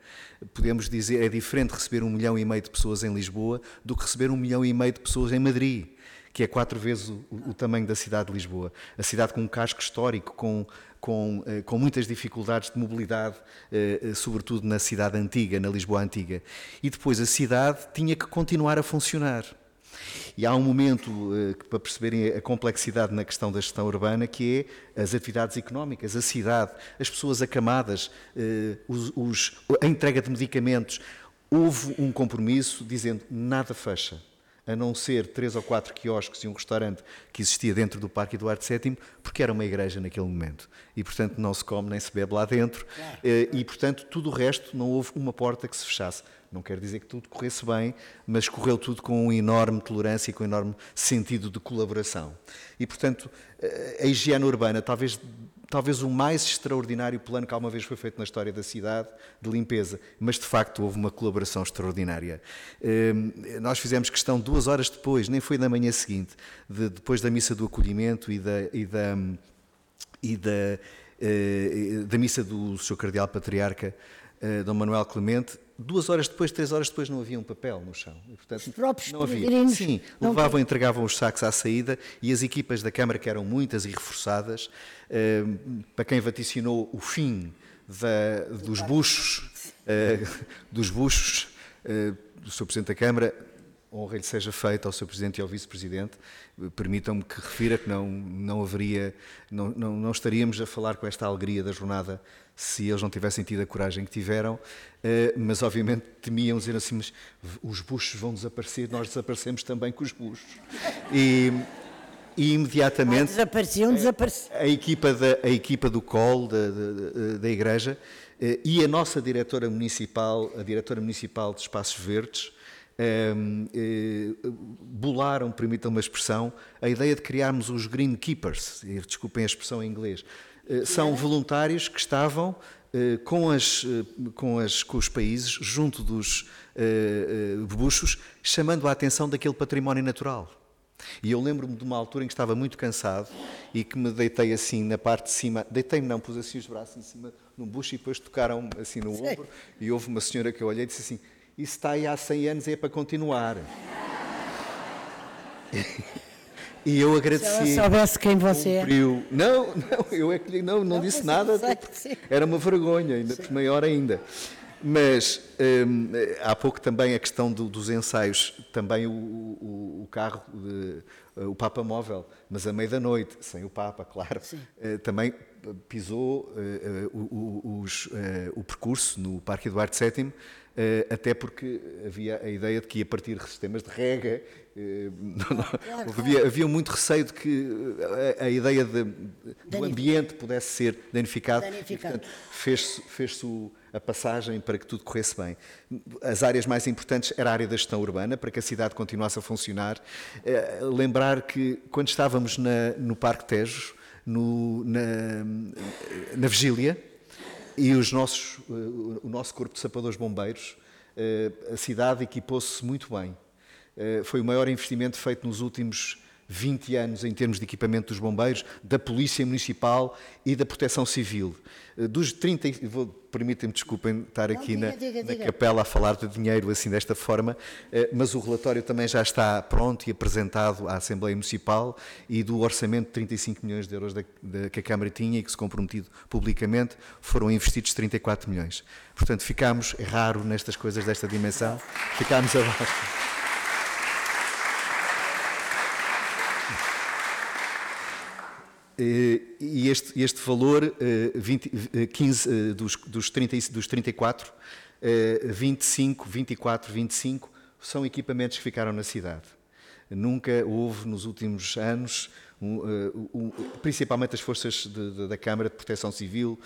podemos dizer, é diferente receber um milhão e meio de pessoas em Lisboa do que receber um milhão e meio de pessoas em Madrid, que é quatro vezes o, o tamanho da cidade de Lisboa. A cidade com um casco histórico, com, com, eh, com muitas dificuldades de mobilidade, eh, eh, sobretudo na cidade antiga, na Lisboa antiga. E depois a cidade tinha que continuar a funcionar. E há um momento uh, para perceberem a complexidade na questão da gestão urbana, que é as atividades económicas, a cidade, as pessoas acamadas, uh, os, os, a entrega de medicamentos. Houve um compromisso dizendo nada fecha a não ser três ou quatro quiosques e um restaurante que existia dentro do Parque Eduardo VII, porque era uma igreja naquele momento. E, portanto, não se come nem se bebe lá dentro. Eh, e, portanto, tudo o resto, não houve uma porta que se fechasse. Não quer dizer que tudo corresse bem, mas correu tudo com uma enorme tolerância e com um enorme sentido de colaboração. E, portanto, eh, a higiene urbana, talvez talvez o mais extraordinário plano que alguma vez foi feito na história da cidade de limpeza, mas de facto houve uma colaboração extraordinária. Ehm, nós fizemos questão duas horas depois, nem foi na manhã seguinte, de, depois da missa do acolhimento e da, e da, e da, eh, da missa do Sr. Cardeal Patriarca uh, Dom Manuel Clemente, duas horas depois, três horas depois, não havia um papel no chão. E, portanto, os próprios não havia. Sim, levavam, entregavam os sacos à saída e as equipas da Câmara, que eram muitas e reforçadas, uh, para quem vaticinou o fim da, dos buchos, uh, dos buchos do Sr. Presidente da Câmara, honra lhe seja feita ao Sr. Presidente e ao Vice-Presidente. Permitam-me que refira que não, não haveria, não, não, não estaríamos a falar com esta alegria da jornada se eles não tivessem tido a coragem que tiveram, eh, mas obviamente temiam dizer assim, mas os buchos vão desaparecer, nós desaparecemos também com os buchos. E, e imediatamente... Desapareciam, desapareciam. A, a, equipa da, a equipa do COL, da, da, da Igreja, eh, e a nossa diretora municipal, a diretora municipal de Espaços Verdes, um, eh, bolaram, permitam uma expressão, a ideia de criarmos os Green Keepers, desculpem a expressão em inglês, são voluntários que estavam eh, com, as, eh, com, as, com os países, junto dos buchos, chamando a atenção daquele património natural. E eu lembro-me de uma altura em que estava muito cansado e que me deitei assim na parte de cima, deitei-me não, pus assim os braços em cima num bucho e depois tocaram assim no ombro e houve uma senhora que eu olhei e disse assim, isso está aí há 100 anos e é para continuar. E eu agradeci. Se ela soubesse quem você cumpriu. é. Não, não, eu é que não, não, não disse nada. Sei, era uma vergonha, ainda sim. maior ainda. Mas hum, há pouco também a questão do, dos ensaios, também o, o, o carro, de, o Papa Móvel, mas à meia da noite, sem o Papa, claro, uh, também pisou uh, o, os, uh, o percurso no Parque Eduardo VII eh, até porque havia a ideia de que ia partir sistemas de rega. Eh, havia, havia muito receio de que a, a ideia de, do ambiente pudesse ser danificado. danificado. Fez-se fez a passagem para que tudo corresse bem. As áreas mais importantes era a área da gestão urbana, para que a cidade continuasse a funcionar. Eh, lembrar que quando estávamos na, no Parque Tejo, no, na, na vigília, e os nossos, eh, o nosso corpo de sapadores bombeiros, eh, a cidade equipou-se muito bem. Eh, foi o maior investimento feito nos últimos 20 anos em termos de equipamento dos bombeiros, da Polícia Municipal e da Proteção Civil. Eh, dos 30, permitem-me, desculpem estar aqui Não, diga, na, diga, na diga. capela a falar de dinheiro assim desta forma, eh, mas o relatório também já está pronto e apresentado à Assembleia Municipal e do orçamento de 35 milhões de euros da, da, que a Câmara tinha e que se comprometido publicamente, foram investidos 34 milhões. Portanto, ficámos, é raro nestas coisas desta dimensão, ficámos abaixo. E este, este valor, 20, 15, dos, dos, 30, dos 34, 25, 24, 25, são equipamentos que ficaram na cidade. Nunca houve nos últimos anos, eh, principalmente as forças de, de, da Câmara de Proteção Civil,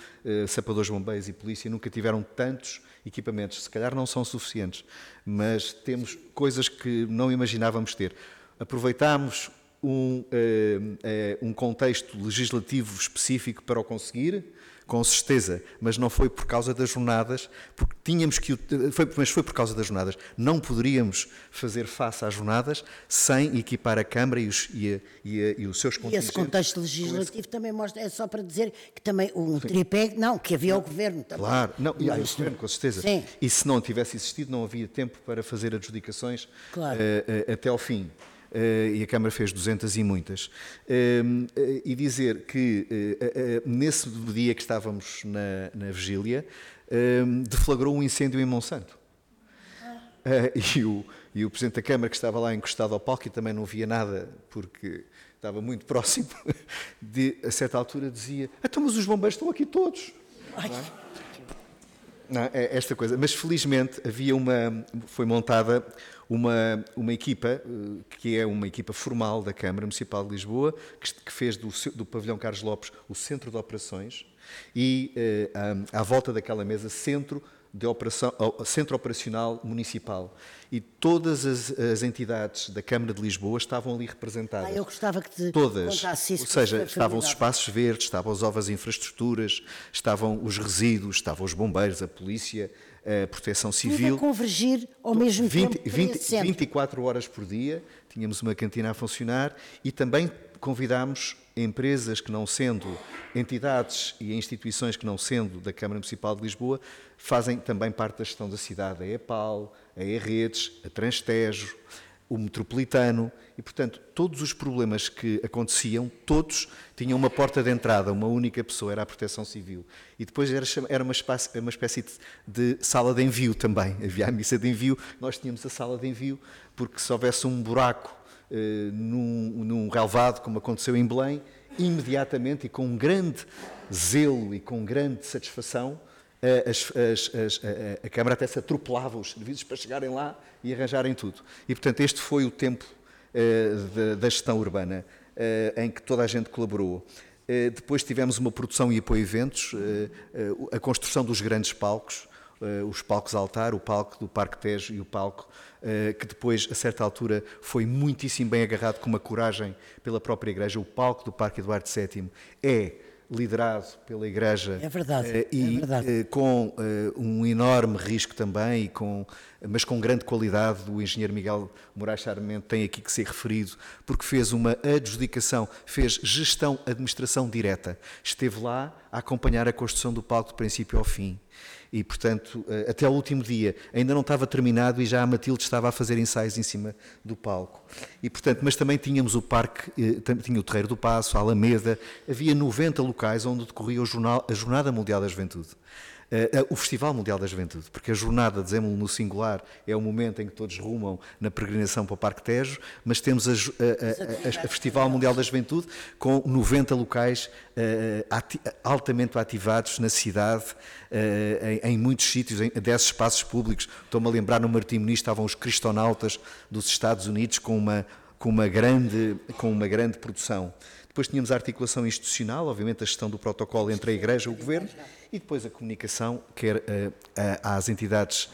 sapadores, bombeiros e polícia, nunca tiveram tantos equipamentos. Se calhar não são suficientes, mas temos coisas que não imaginávamos ter. Aproveitámos um, uh, uh, um contexto legislativo específico para o conseguir, com certeza, mas não foi por causa das jornadas, porque tínhamos que, foi, mas foi por causa das jornadas. Não poderíamos fazer face às jornadas sem equipar a Câmara e os, e a, e a, e os seus contingentes. E esse contexto legislativo esse... também mostra, é só para dizer que também um Sim. tripé, não, que havia não. o Governo também. Claro, não, e o Governo, com certeza. Sim. E se não tivesse existido, não havia tempo para fazer adjudicações claro. uh, uh, até ao fim. Uh, e a Câmara fez 200 e muitas. Uh, uh, e dizer que nesse dia que estávamos na, na vigília, deflagrou um incêndio em Monsanto. e, o, e o Presidente da Câmara, que estava lá encostado ao palco e também não via nada, porque estava muito próximo, de, a certa altura dizia: Então, mas os bombeiros estão aqui todos. É? Não, é esta coisa. Mas felizmente havia uma, foi montada uma, uma equipa, eh, que é uma equipa formal da Câmara Municipal de Lisboa, que, que fez do, do pavilhão Carlos Lopes o centro de operações e eh, à, à volta daquela mesa centro de operação, Centro Operacional Municipal. E todas as, as, entidades da Câmara de Lisboa estavam ali representadas. Ah, eu gostava que te Todas. contasse isso. Ou seja, estavam os espaços verdes, estavam as ovas infraestruturas, estavam os resíduos, estavam os bombeiros, a polícia, a proteção civil. Tudo a convergir ao mesmo 20, tempo 20, 24 horas por dia, tínhamos uma cantina a funcionar e também convidámos empresas que não sendo entidades e instituições que não sendo da Câmara Municipal de Lisboa, fazem também parte da gestão da cidade, a EPAL, a E-Redes, a Transtejo, o Metropolitano, e portanto todos os problemas que aconteciam, todos tinham uma porta de entrada, uma única pessoa, era a Proteção Civil. E depois era, era uma, espécie, uma espécie de, sala de envio também, havia a missa de envio, nós tínhamos a sala de envio, porque se houvesse um buraco eh, num, num relevado, como aconteceu em Belém, imediatamente e com um grande zelo e com grande satisfação, as, as, as, a, a, Câmara até se atropelava os serviços para chegarem lá e arranjarem tudo. E, portanto, este foi o tempo uh, da gestão urbana uh, em que toda a gente colaborou. Uh, depois tivemos uma produção e apoio a eventos, a construção dos grandes palcos, os palcos altar, o palco do Parque Tejo e o palco eh, que depois, a certa altura, foi muitíssimo bem agarrado com uma coragem pela própria Igreja. O palco do Parque Eduardo VII é liderado pela Igreja é verdade, eh, e é verdade. Eh, com um enorme risco também, e com, mas com grande qualidade. O engenheiro Miguel Moraes Sarmento tem aqui que ser referido, porque fez uma adjudicação, fez gestão, administração direta. Esteve lá a acompanhar a construção do palco do princípio ao fim e, portanto, eh, até ao último dia ainda não estava terminado e já a Matilde estava a fazer ensaios em cima do palco. E, portanto, mas também tínhamos o parque, eh, tinha o Terreiro do Passo, a Alameda, havia 90 locais onde decorria a Jornada Mundial da Juventude. Uh, o Festival Mundial da Juventude, porque a jornada, dizemos no singular, é o momento em que todos rumam na peregrinação para o Parque Tejo, mas temos a, a, a, a Festival Mundial da Juventude com 90 locais uh, ati altamente ativados na cidade, em, em, muitos sítios, em 10 espaços públicos. Estou-me a lembrar, no Martim Muniz estavam os cristonautas dos Estados Unidos com uma, com uma, grande, com uma grande produção. Depois tínhamos a articulação institucional, obviamente a gestão do protocolo entre a Igreja e o Governo, e depois a comunicação, quer uh, às entidades,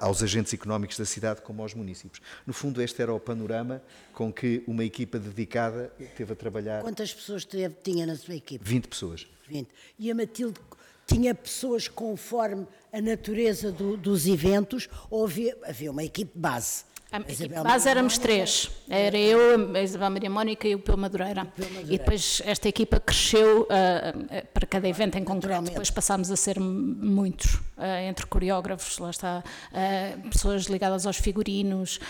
aos agentes económicos da cidade, como aos municípios. No fundo, este era o panorama com que uma equipa dedicada teve a trabalhar. Quantas pessoas teve, tinha na sua equipa? 20 pessoas. 20. E a Matilde tinha pessoas conforme a natureza do, dos eventos ou havia, havia uma equipe base? A base éramos três. Era eu, a Isabel Maria Mónica e o Pio Madureira. E depois esta equipa cresceu uh, para cada evento em concreto. Depois passámos a ser muitos, uh, entre coreógrafos, lá está, uh, pessoas ligadas aos figurinos,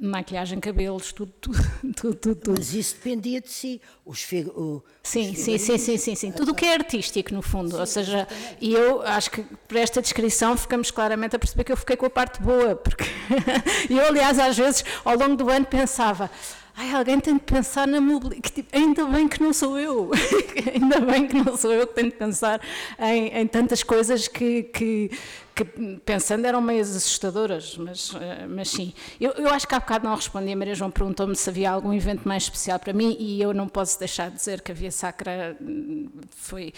maquilhagem, cabelos, tudo, tudo, tudo, tudo, tudo. Mas isso dependia de si. Os o, sim, sim, sim, sim, sim, sim. Tudo o que é artístico, no fundo. Sim, Ou seja, e eu acho que por esta descrição ficamos claramente a perceber que eu fiquei com a parte boa, porque eu, aliás, às vezes, ao longo do ano pensava, ai, alguém tem de pensar na mobilidade, tipo, ainda bem que não sou eu, ainda bem que não sou eu que tenho de pensar em, em tantas coisas que, que, que, pensando eram meio assustadoras, mas, eh, mas sim. Eu, eu acho que há bocado não respondi, a Maria João perguntou-me se havia algum evento mais especial para mim e eu não posso deixar de dizer que a Via Sacra hum, foi,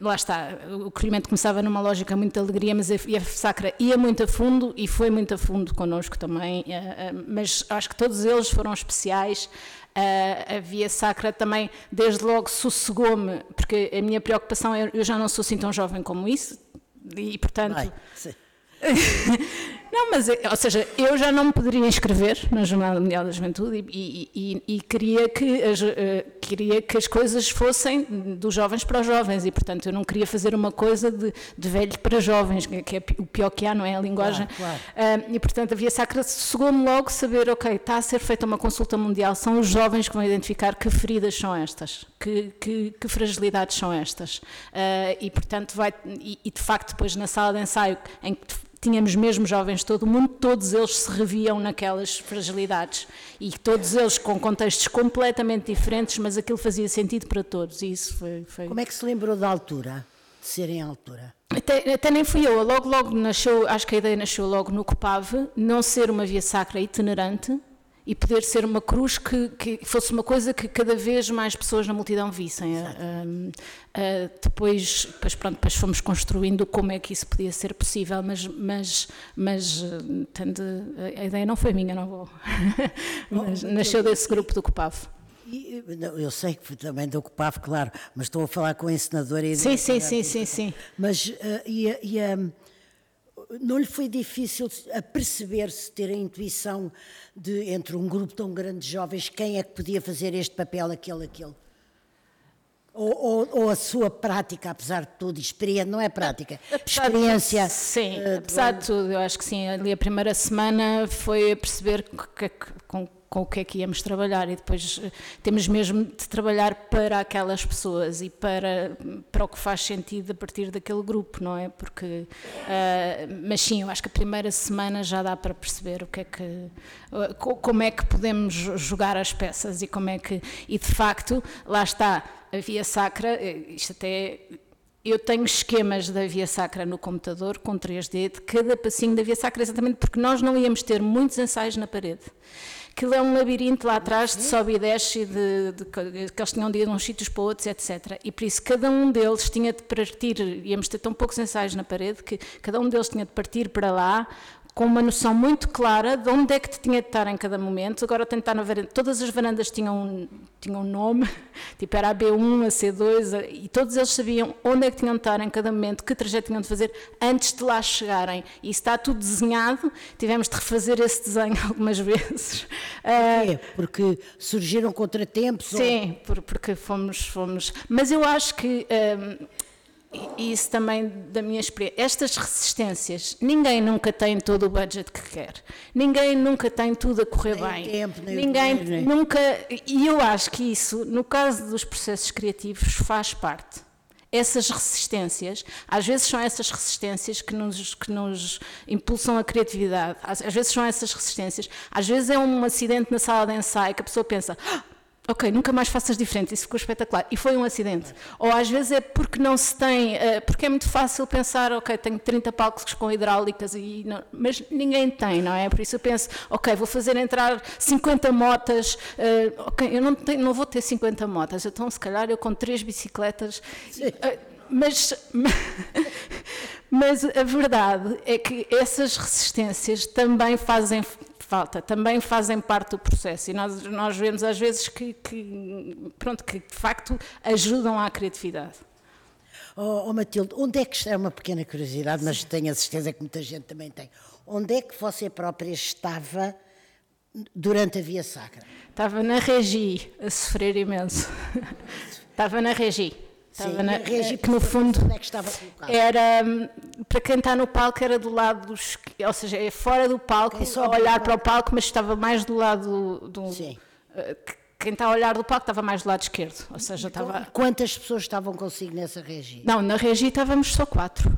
lá está, o acolhimento começava numa lógica muito de alegria, mas a Via Sacra ia muito a fundo e foi muito a fundo connosco também, eh, eh, mas acho que todos eles foram especiais, a Via Sacra também, desde logo, sossegou-me, porque a minha preocupação é, eu já não sou assim tão jovem como isso, e portanto. Vai, não, mas, ou seja, eu já não me poderia inscrever na Jornada Mundial da Juventude e, e, e, e queria, que as, uh, queria que as coisas fossem dos jovens para os jovens e, portanto, eu não queria fazer uma coisa de, de velho para jovens, que é o pior que há, não é? A linguagem. Claro, claro. Uh, e, portanto, havia Sacra chegou-me logo saber, ok, está a ser feita uma consulta mundial, são os jovens que vão identificar que feridas são estas, que, que, que fragilidades são estas. Uh, e, portanto, vai, e, e de facto, depois na sala de ensaio, em que tínhamos mesmo jovens de todo o mundo, todos eles se reviam naquelas fragilidades e todos eles com contextos completamente diferentes, mas aquilo fazia sentido para todos e isso foi... foi... Como é que se lembrou da altura? de serem altura? Até, até, nem fui eu, logo, logo nasceu, acho que a ideia nasceu logo no COPAV, não ser uma via sacra itinerante, e poder ser uma cruz que, que, fosse uma coisa que cada vez mais pessoas na multidão vissem. Uh, uh, depois, depois, pronto, depois fomos construindo como é que isso podia ser possível, mas, mas, mas tendo, a ideia não foi minha, não vou. mas oh, nasceu desse grupo do COPAV. Eu sei que também do COPAV, claro, mas estou a falar com a encenadora e Sim, sim, sim, sim, sim. Mas e, um, não lhe foi difícil aperceber-se, ter a intuição de, entre um grupo tão grande de jovens, quem é que podia fazer este papel, aquele, aquele? Ou, ou, ou, a sua prática, apesar de tudo, experiência, não é prática, apesar experiência. De, sim, uh, apesar de tudo, eu acho que sim, ali a primeira semana foi a perceber que, que, com com o que é que íamos trabalhar e depois eh, temos mesmo de trabalhar para aquelas pessoas e para, para o que faz sentido a partir daquele grupo, não é? Porque, uh, mas sim, eu acho que a primeira semana já dá para perceber o que é que, uh, como é que podemos jogar as peças e como é que, e de facto, lá está, a via sacra, isto até eu tenho esquemas da via sacra no computador com 3D de cada passinho da via sacra, exatamente porque nós não íamos ter muitos ensaios na parede. Aquilo é um labirinto lá atrás de sobe e desce, de, de, de, que eles tinham de ir de uns sítios para outros, etc. E por isso cada um deles tinha de partir, íamos ter tão poucos ensaios na parede, que cada um deles tinha de partir para lá com uma noção muito clara de onde é que te tinha de estar em cada momento. Agora tentar na varanda, todas as varandas tinham, tinham um nome, tipo era a B1, a C2, e todos eles sabiam onde é que tinham de estar em cada momento, que trajeto tinham de fazer antes de lá chegarem. E está tudo desenhado, tivemos de refazer esse desenho algumas vezes. É, porque surgiram contratempos? Sim, ou... porque fomos, fomos. Mas eu acho que. Um, e isso também da minha experiência, estas resistências, ninguém nunca tem todo o budget que quer, ninguém nunca tem tudo a correr nem bem, tempo, nem ninguém poder, nunca, e eu acho que isso, no caso dos processos criativos, faz parte. Essas resistências, às vezes são essas resistências que nos, que nos impulsam a criatividade, às, às vezes são essas resistências, às vezes é um acidente na sala de ensaio que a pessoa pensa, ah, ok, nunca mais faças diferente, isso ficou espetacular. E foi um acidente. Ou às vezes é porque não se tem, uh, porque é muito fácil pensar, ok, tenho 30 palcos com hidráulicas, e não, mas ninguém tem, não é? Por isso eu penso, ok, vou fazer entrar 50 motas, uh, ok, eu não, tenho, não vou ter 50 motas, então se calhar eu com três bicicletas. Uh, mas, mas a verdade é que essas resistências também fazem falta, também fazem parte do processo e nós, nós vemos às vezes que, que, pronto, que de facto ajudam à criatividade. Oh, oh Matilde, onde é que está, é uma pequena curiosidade, mas tenho a certeza que muita gente também tem, onde é que você própria estava durante a Via Sacra? Estava na Regi, a sofrer imenso. estava na Regi. Estava na, regi, que no fundo é que era para quem está no palco era do lado dos, ou seja, é fora do palco, a olhar para o palco, mas estava mais do lado do, Sim. Uh, quem está a olhar do palco estava mais do lado esquerdo, ou seja, estava... Quantas pessoas estavam consigo nessa regi? Não, na regi estávamos só quatro,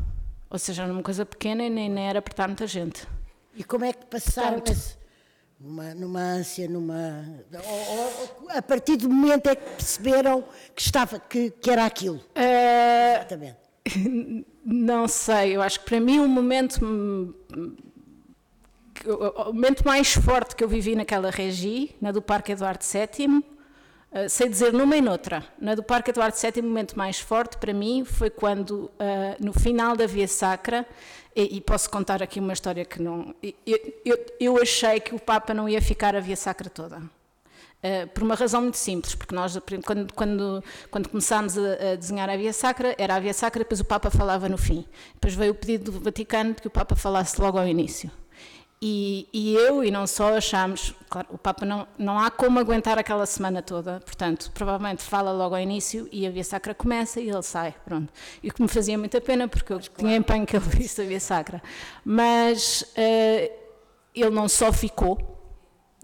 ou seja, era uma coisa pequena e nem, nem era para estar muita gente. E como é que passaram esse, numa, numa ânsia, numa. Ou, ou, a partir do momento é que perceberam que, estava, que, que era aquilo. Uh, Exatamente. Não sei, eu acho que para mim o momento. O momento mais forte que eu vivi naquela regi, na do Parque Eduardo VII, ah, sei dizer numa e noutra. Na do Parque Eduardo VII, o momento mais forte para mim foi quando, uh, no final da Via Sacra, e, e, posso contar aqui uma história que não. Eu, eu, eu, achei que o Papa não ia ficar a via sacra toda. Uh, por uma razão muito simples, porque nós, quando, quando, quando começámos a, a, desenhar a Via Sacra, era a Via Sacra, depois o Papa falava no fim. Depois veio o pedido do Vaticano de que o Papa falasse logo ao início. E, e, eu e não só achámos, claro, o Papa não, não há como aguentar aquela semana toda, portanto, provavelmente fala logo ao início e a Via Sacra começa e ele sai, pronto. E o que me fazia muita pena, porque eu tinha empenho que ele visse a Via Sacra. Mas uh, ele não só ficou,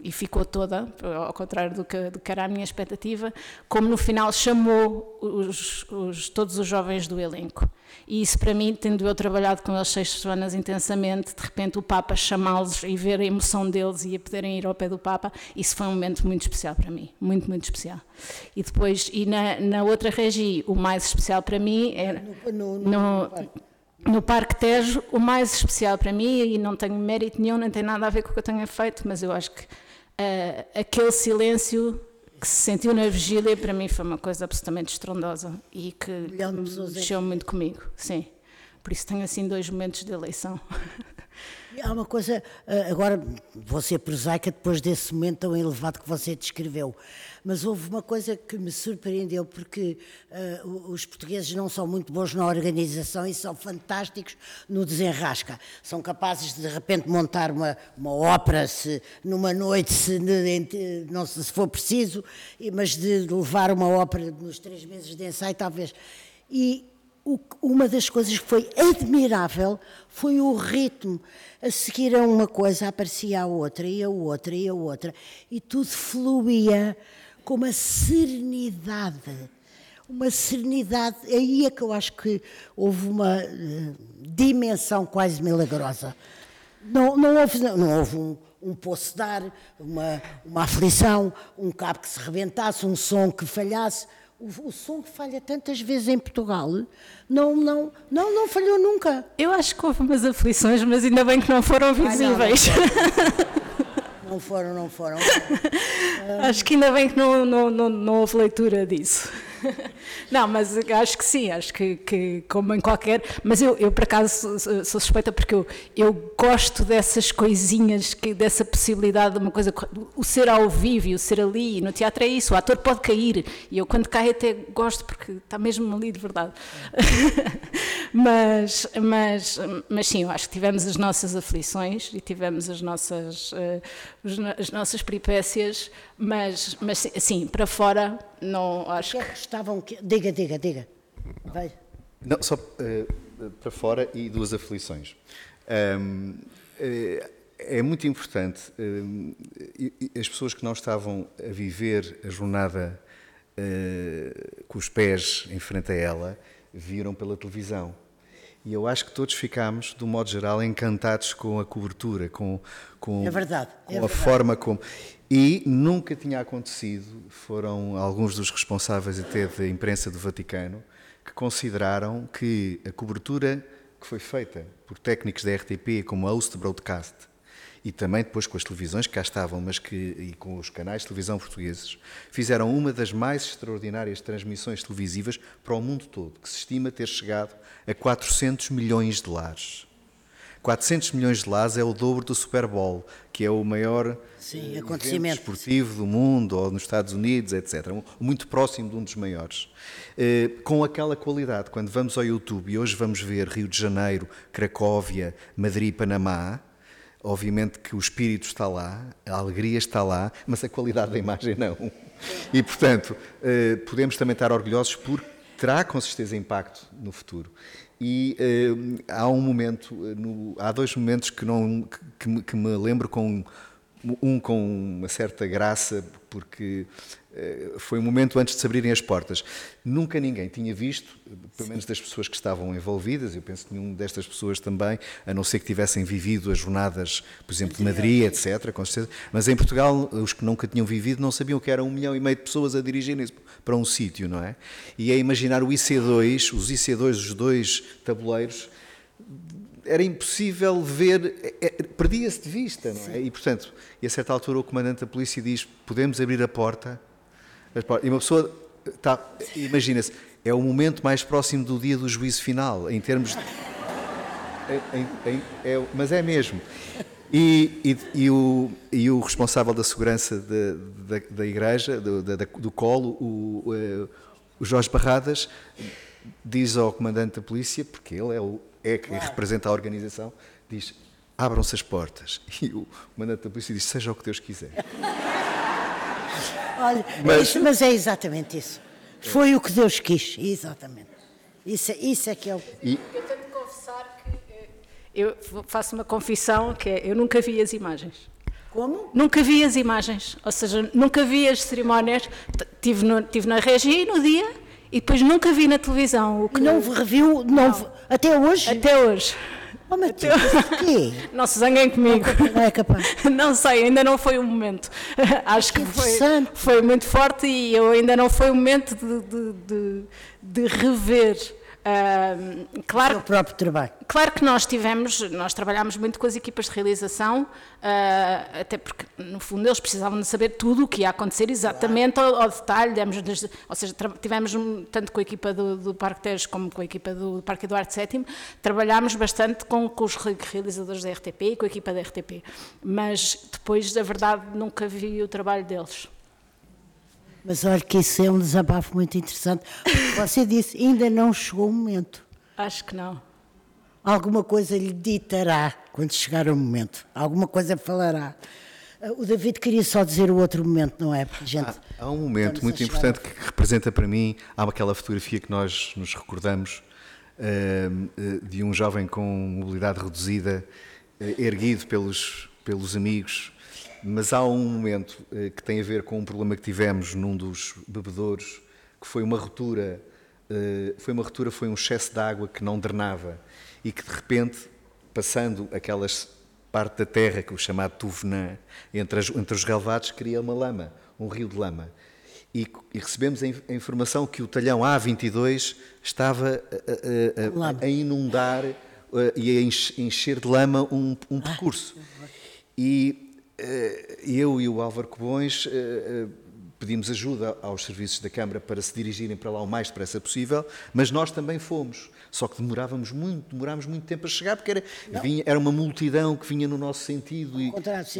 e ficou toda, ao contrário do que, do que, era a minha expectativa, como no final chamou os, os, todos os jovens do elenco. E isso para mim, tendo eu trabalhado com eles seis semanas intensamente, de repente o Papa chamá-los e ver a emoção deles e a poderem ir ao pé do Papa, isso foi um momento muito especial para mim, muito, muito especial. E depois, e na, na outra regi, o mais especial para mim era no, no, no, no Parque Tejo, o mais especial para mim, e não tenho mérito nenhum, nem tem nada a ver com o que eu tenha feito, mas eu acho que uh, aquele silêncio que se sentiu na vigília, para mim foi uma coisa absolutamente estrondosa e que mexeu muito comigo, sim. Por isso tenho assim dois momentos de eleição. Há uma coisa, eh, agora vou ser prosaica depois desse momento tão elevado que você descreveu, mas houve uma coisa que me surpreendeu, porque uh, os portugueses não são muito bons na organização e são fantásticos no desenrasca. São capazes de, de repente montar uma, uma ópera se, numa noite, se, não se for preciso, mas de levar uma ópera nos três meses de ensaio, talvez. E o, uma das coisas que foi admirável foi o ritmo. A seguir a uma coisa aparecia a outra, e a outra, e a outra, e tudo fluía com uma serenidade. Uma serenidade. Aí é que eu acho que houve uma uh, dimensão quase milagrosa. Não, não houve, não houve um, um poço de ar, uma, uma aflição, um cabo que se rebentasse, um som que falhasse o, o, som que falha tantas vezes em Portugal não, não, não, não falhou nunca. Eu acho que houve umas aflições, mas ainda bem que não foram visíveis. não, foram. não foram, não foram. acho que ainda bem que não, não, não, não houve leitura disso. Não, mas acho que sim, acho que, que como em qualquer. Mas eu, eu por acaso, sou, suspeita porque eu, eu gosto dessas coisinhas, que, dessa possibilidade de uma coisa. O ser ao vivo e o ser ali, no teatro é isso, o ator pode cair. E eu, quando cai, até gosto porque está mesmo ali de verdade. mas, mas, mas sim, eu acho que tivemos as nossas aflições e tivemos as nossas, uh, as nossas peripécias, mas, mas sim, para fora, não acho que. É que estavam. Diga, diga, diga. Vai. Não, só uh, para fora e duas aflições. Um, uh, é muito importante uh, as pessoas que não estavam a viver a jornada com os pés em frente a ela viram pela televisão. E eu acho que todos ficámos, de um modo geral, encantados com a cobertura, com, com, é verdade, com é a verdade. forma como. E nunca tinha acontecido, foram alguns dos responsáveis até da imprensa do Vaticano, que consideraram que a cobertura que foi feita por técnicos da RTP, como a Host Broadcast, e também depois com as televisões que cá estavam, mas que e com os canais de televisão portugueses, fizeram uma das mais extraordinárias transmissões televisivas para o mundo todo, que se estima ter chegado a 400 milhões de lares. 400 milhões de lares é o dobro do Super Bowl, que é o maior Sim, acontecimento esportivo do mundo, ou nos Estados Unidos, etc. Muito próximo de um dos maiores. Eh, com aquela qualidade, quando vamos ao YouTube e hoje vamos ver Rio de Janeiro, Cracóvia, Madrid, Panamá, obviamente que o espírito está lá, a alegria está lá, mas a qualidade da imagem não. E, portanto, eh, podemos também estar orgulhosos porque terá com certeza impacto no futuro. E uh, há um momento, eh, no, há dois momentos que, não, que, que, me lembro com um com uma certa graça, porque foi um momento antes de se abrirem as portas. Nunca ninguém tinha visto, pelo menos das pessoas que estavam envolvidas, eu penso que nenhuma destas pessoas também, a não ser que tivessem vivido as jornadas, por exemplo, de Madrid, etc., com certeza, mas em Portugal, os que nunca tinham vivido não sabiam que era um milhão e meio de pessoas a dirigirem-se para um sítio, não é? E é imaginar o IC2, os IC2, os dois tabuleiros, era impossível ver, é, é, perdia-se de vista, não é? E, portanto, e a certa altura o comandante da polícia diz, podemos abrir a porta? E uma pessoa, tá, imagina-se, é o momento mais próximo do dia do juízo final, em termos de... Em, em, é, mas é mesmo. E, e, e, o, e, o, responsável da segurança de, da, da, igreja, do, da, do colo, o, o, Jorge Barradas, diz ao comandante da polícia, porque ele é, o, é quem representa a organização, diz: abram-se as portas. E o comandante da polícia diz: seja o que Deus quiser. Olha, mas, isso, mas é exatamente isso. Foi o que Deus quis, exatamente. Isso, isso é que é o. E, eu faço uma confissão que é, eu nunca vi as imagens. Como? Nunca vi as imagens, ou seja, nunca vi as cerimónias. Tive, no, tive na Regi no dia e depois nunca vi na televisão. O que não reviu, não, não. até hoje? Até hoje. Oh, Matilde, porquê? Não se zanguem comigo. Não é capaz. Não sei, ainda não foi o momento. Acho que, Que foi, foi muito forte e eu ainda não foi o momento de, de, de, de rever. O claro, seu próprio trabalho. claro que nós tivemos, nós trabalhámos muito com as equipas de realização, ah, até porque no fundo eles precisavam de saber tudo o que ia acontecer exatamente ao, ao detalhe, demos, ou seja, tivemos tanto com a equipa do, do Parque Tejo como com a equipa do Parque Eduardo VII, trabalhámos bastante com, com os re- realizadores da RTP e com a equipa da RTP, mas depois, da verdade, nunca vi o trabalho deles. Mas olha que isso é um desabafo muito interessante. Você disse, ainda não chegou o momento. Acho que não. Alguma coisa lhe ditará quando chegar o momento. Alguma coisa falará. Ah, O David queria só dizer o outro momento, não é? Porque, gente, Há, há um momento muito importante que representa para mim, há aquela fotografia que nós nos recordamos eh, de um jovem com mobilidade reduzida, erguido pelos, pelos amigos, mas há um momento eh, que tem a ver com um problema que tivemos num dos bebedouros, que foi uma ruptura, eh, foi uma ruptura, foi um excesso de água que não drenava e que de repente, passando aquelas parte da terra, que o chamado Tuvenã, entre, as- entre os relevados, cria uma lama, um rio de lama. E, e recebemos a, a informação que o talhão A22 estava a- a- a- a, inundar eh, e a enche- encher de lama um, um percurso. E eh, eu e o Álvaro Cobões eh, eh, pedimos ajuda aos serviços da Câmara para se dirigirem para lá o mais depressa possível, mas nós também fomos. Só que demorávamos muito, demorámos muito tempo a chegar, porque era, vinha- era uma multidão que vinha no nosso sentido e,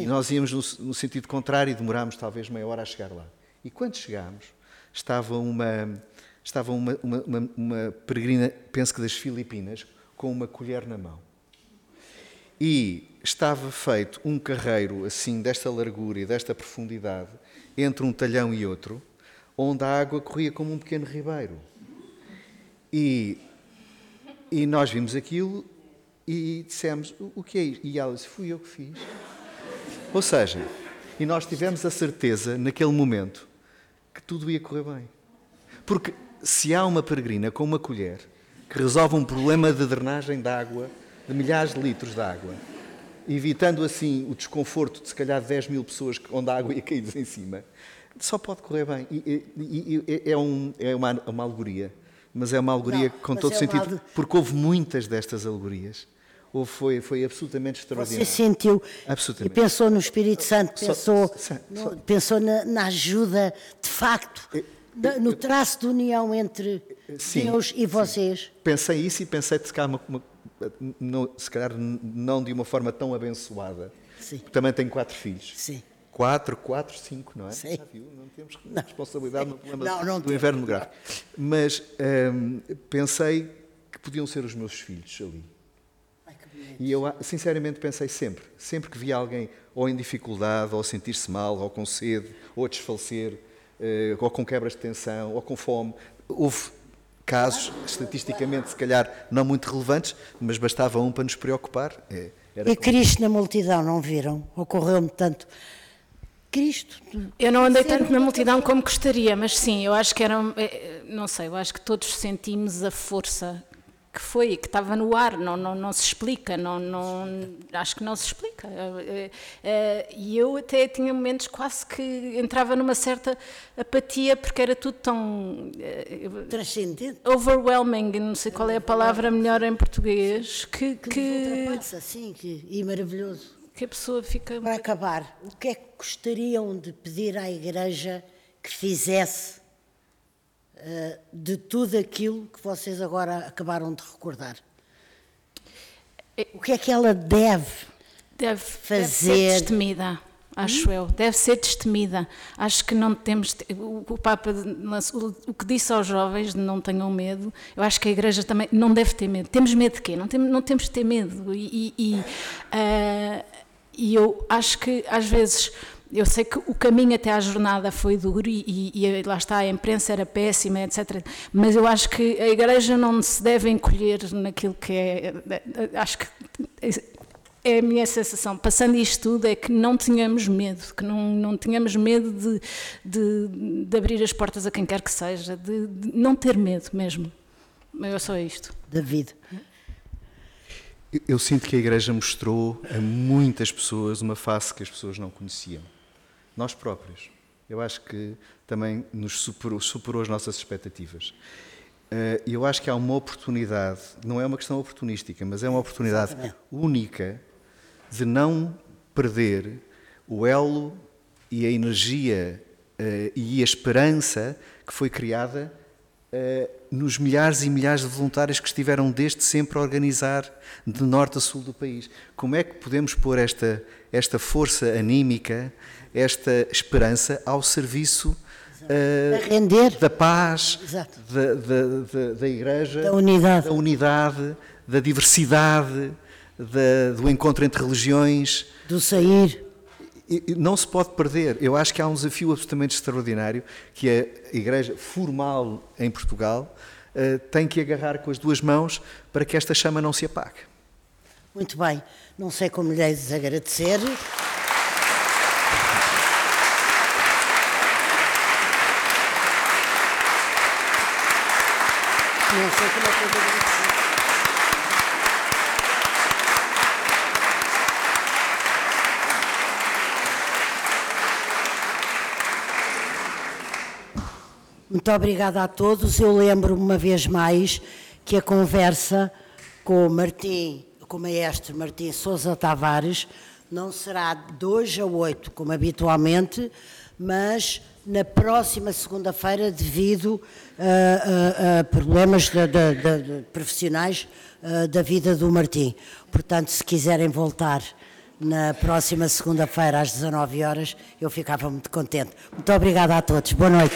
e nós íamos no, no sentido contrário e demorámos talvez meia hora a chegar lá. E quando chegámos, estava uma, estava uma, uma, uma, uma peregrina, penso que das Filipinas, com uma colher na mão. E estava feito um carreiro assim, desta largura e desta profundidade, entre um talhão e outro, onde a água corria como um pequeno ribeiro. E, e nós vimos aquilo e dissemos: o, o que é isto? E ela disse: fui eu que fiz. Ou seja, e nós tivemos a certeza, naquele momento, que tudo ia correr bem. Porque se há uma peregrina com uma colher que resolve um problema de drenagem de água, de milhares de litros de água, evitando assim o desconforto de se calhar 10 mil pessoas onde a água ia cair em cima, só pode correr bem. E, e- e- é, um- é uma, uma alegoria, mas é uma alegoria Não, com todo é sentido, ale- porque houve muitas destas alegorias. Houve, foi, foi absolutamente Você extraordinário. sentiu Absolutamente. e pensou no Espírito Santo, Só- pensou, só- no- só- pensou na, na ajuda, de facto, da- no traço de união entre Sim, Deus e vocês. Pensei isso e pensei se calhar, uma- uma- não, se calhar não de uma forma tão abençoada. Sim. Porque Também tenho quatro filhos. Sim. Quatro, quatro, cinco, não é? Sim. Já viu? Não temos responsabilidade no problema Não, não do inverno demográfico. Mas hum, pensei que podiam ser os meus filhos ali. E eu, sinceramente, pensei sempre, sempre que via alguém ou em dificuldade, ou a sentir-se mal, ou com sede, ou a desfalecer, eh, ou com quebras de tensão, ou com fome, houve casos, estatisticamente, se calhar, não muito relevantes, mas bastava um para nos preocupar. É, era E Cristo na multidão, não viram? Ocorreu-me tanto. Cristo, Eu não andei tanto na multidão como gostaria, mas sim, eu acho que era, um- eh, não sei, eu acho que todos sentimos a força que foi e que estava no ar, não, não, não se explica, não, não, acho que não se explica. Eh, eh, E eu até tinha momentos quase que entrava numa certa apatia porque era tudo tão eh, transcendente, overwhelming, não sei qual é a palavra melhor em português, que, que, que, ultrapassa, sim, que, e maravilhoso. que a pessoa fica. Para acabar, o que é que gostariam de pedir à Igreja que fizesse de tudo aquilo que vocês agora acabaram de recordar? O que é que ela deve? Deve, fazer- deve ser destemida, acho eu. Deve ser destemida. Acho que não temos. te- O, Papa, o, que disse aos jovens não tenham medo, eu acho que a Igreja também não deve ter medo. Temos medo de quê? Não, tem, não temos de ter medo. E, e, e, ah, e eu acho que às vezes. Eu sei que o caminho até à jornada foi duro e, e- e lá está, a imprensa era péssima, etc. Mas eu acho que a Igreja não se deve encolher naquilo que é. Acho que é a minha sensação, passando isto tudo, é que não tínhamos medo, que não, não tínhamos medo de, de, de abrir as portas a quem quer que seja, de, de não ter medo mesmo. É só isto. David. Eu sinto que a Igreja mostrou a muitas pessoas uma face que as pessoas não conheciam. Nós próprios. Eu acho que também nos superou, superou as nossas expectativas. Eh, eu acho que há uma oportunidade, não é uma questão oportunística, mas é uma oportunidade Exatamente. única de não perder o elo e a energia uh, e a esperança que foi criada nos milhares e milhares de voluntários que estiveram desde sempre a organizar de norte a sul do país. Como é que podemos pôr esta, esta força anímica, esta esperança ao serviço uh, da paz, da, da, da, da, Igreja, da unidade, da, unidade, da diversidade, do encontro entre religiões. Do sair. Não se pode perder. Eu acho que há um desafio absolutamente extraordinário que a Igreja formal em Portugal uh, tem que agarrar com as duas mãos para que esta chama não se apague. Muito bem. Não sei como lhes agradecer. Não sei como é que eu Muito obrigada a todos. Eu lembro uma vez mais que a conversa com o Martim, com o maestro Martim Sousa Tavares, não será de hoje a oito, como habitualmente, mas na próxima segunda-feira devido a, a, a problemas de, de, de, profissionais uh, da vida do Martim. Portanto, se quiserem voltar na próxima segunda-feira às 19 horas, eu ficava muito contente. Muito obrigada a todos. Boa noite.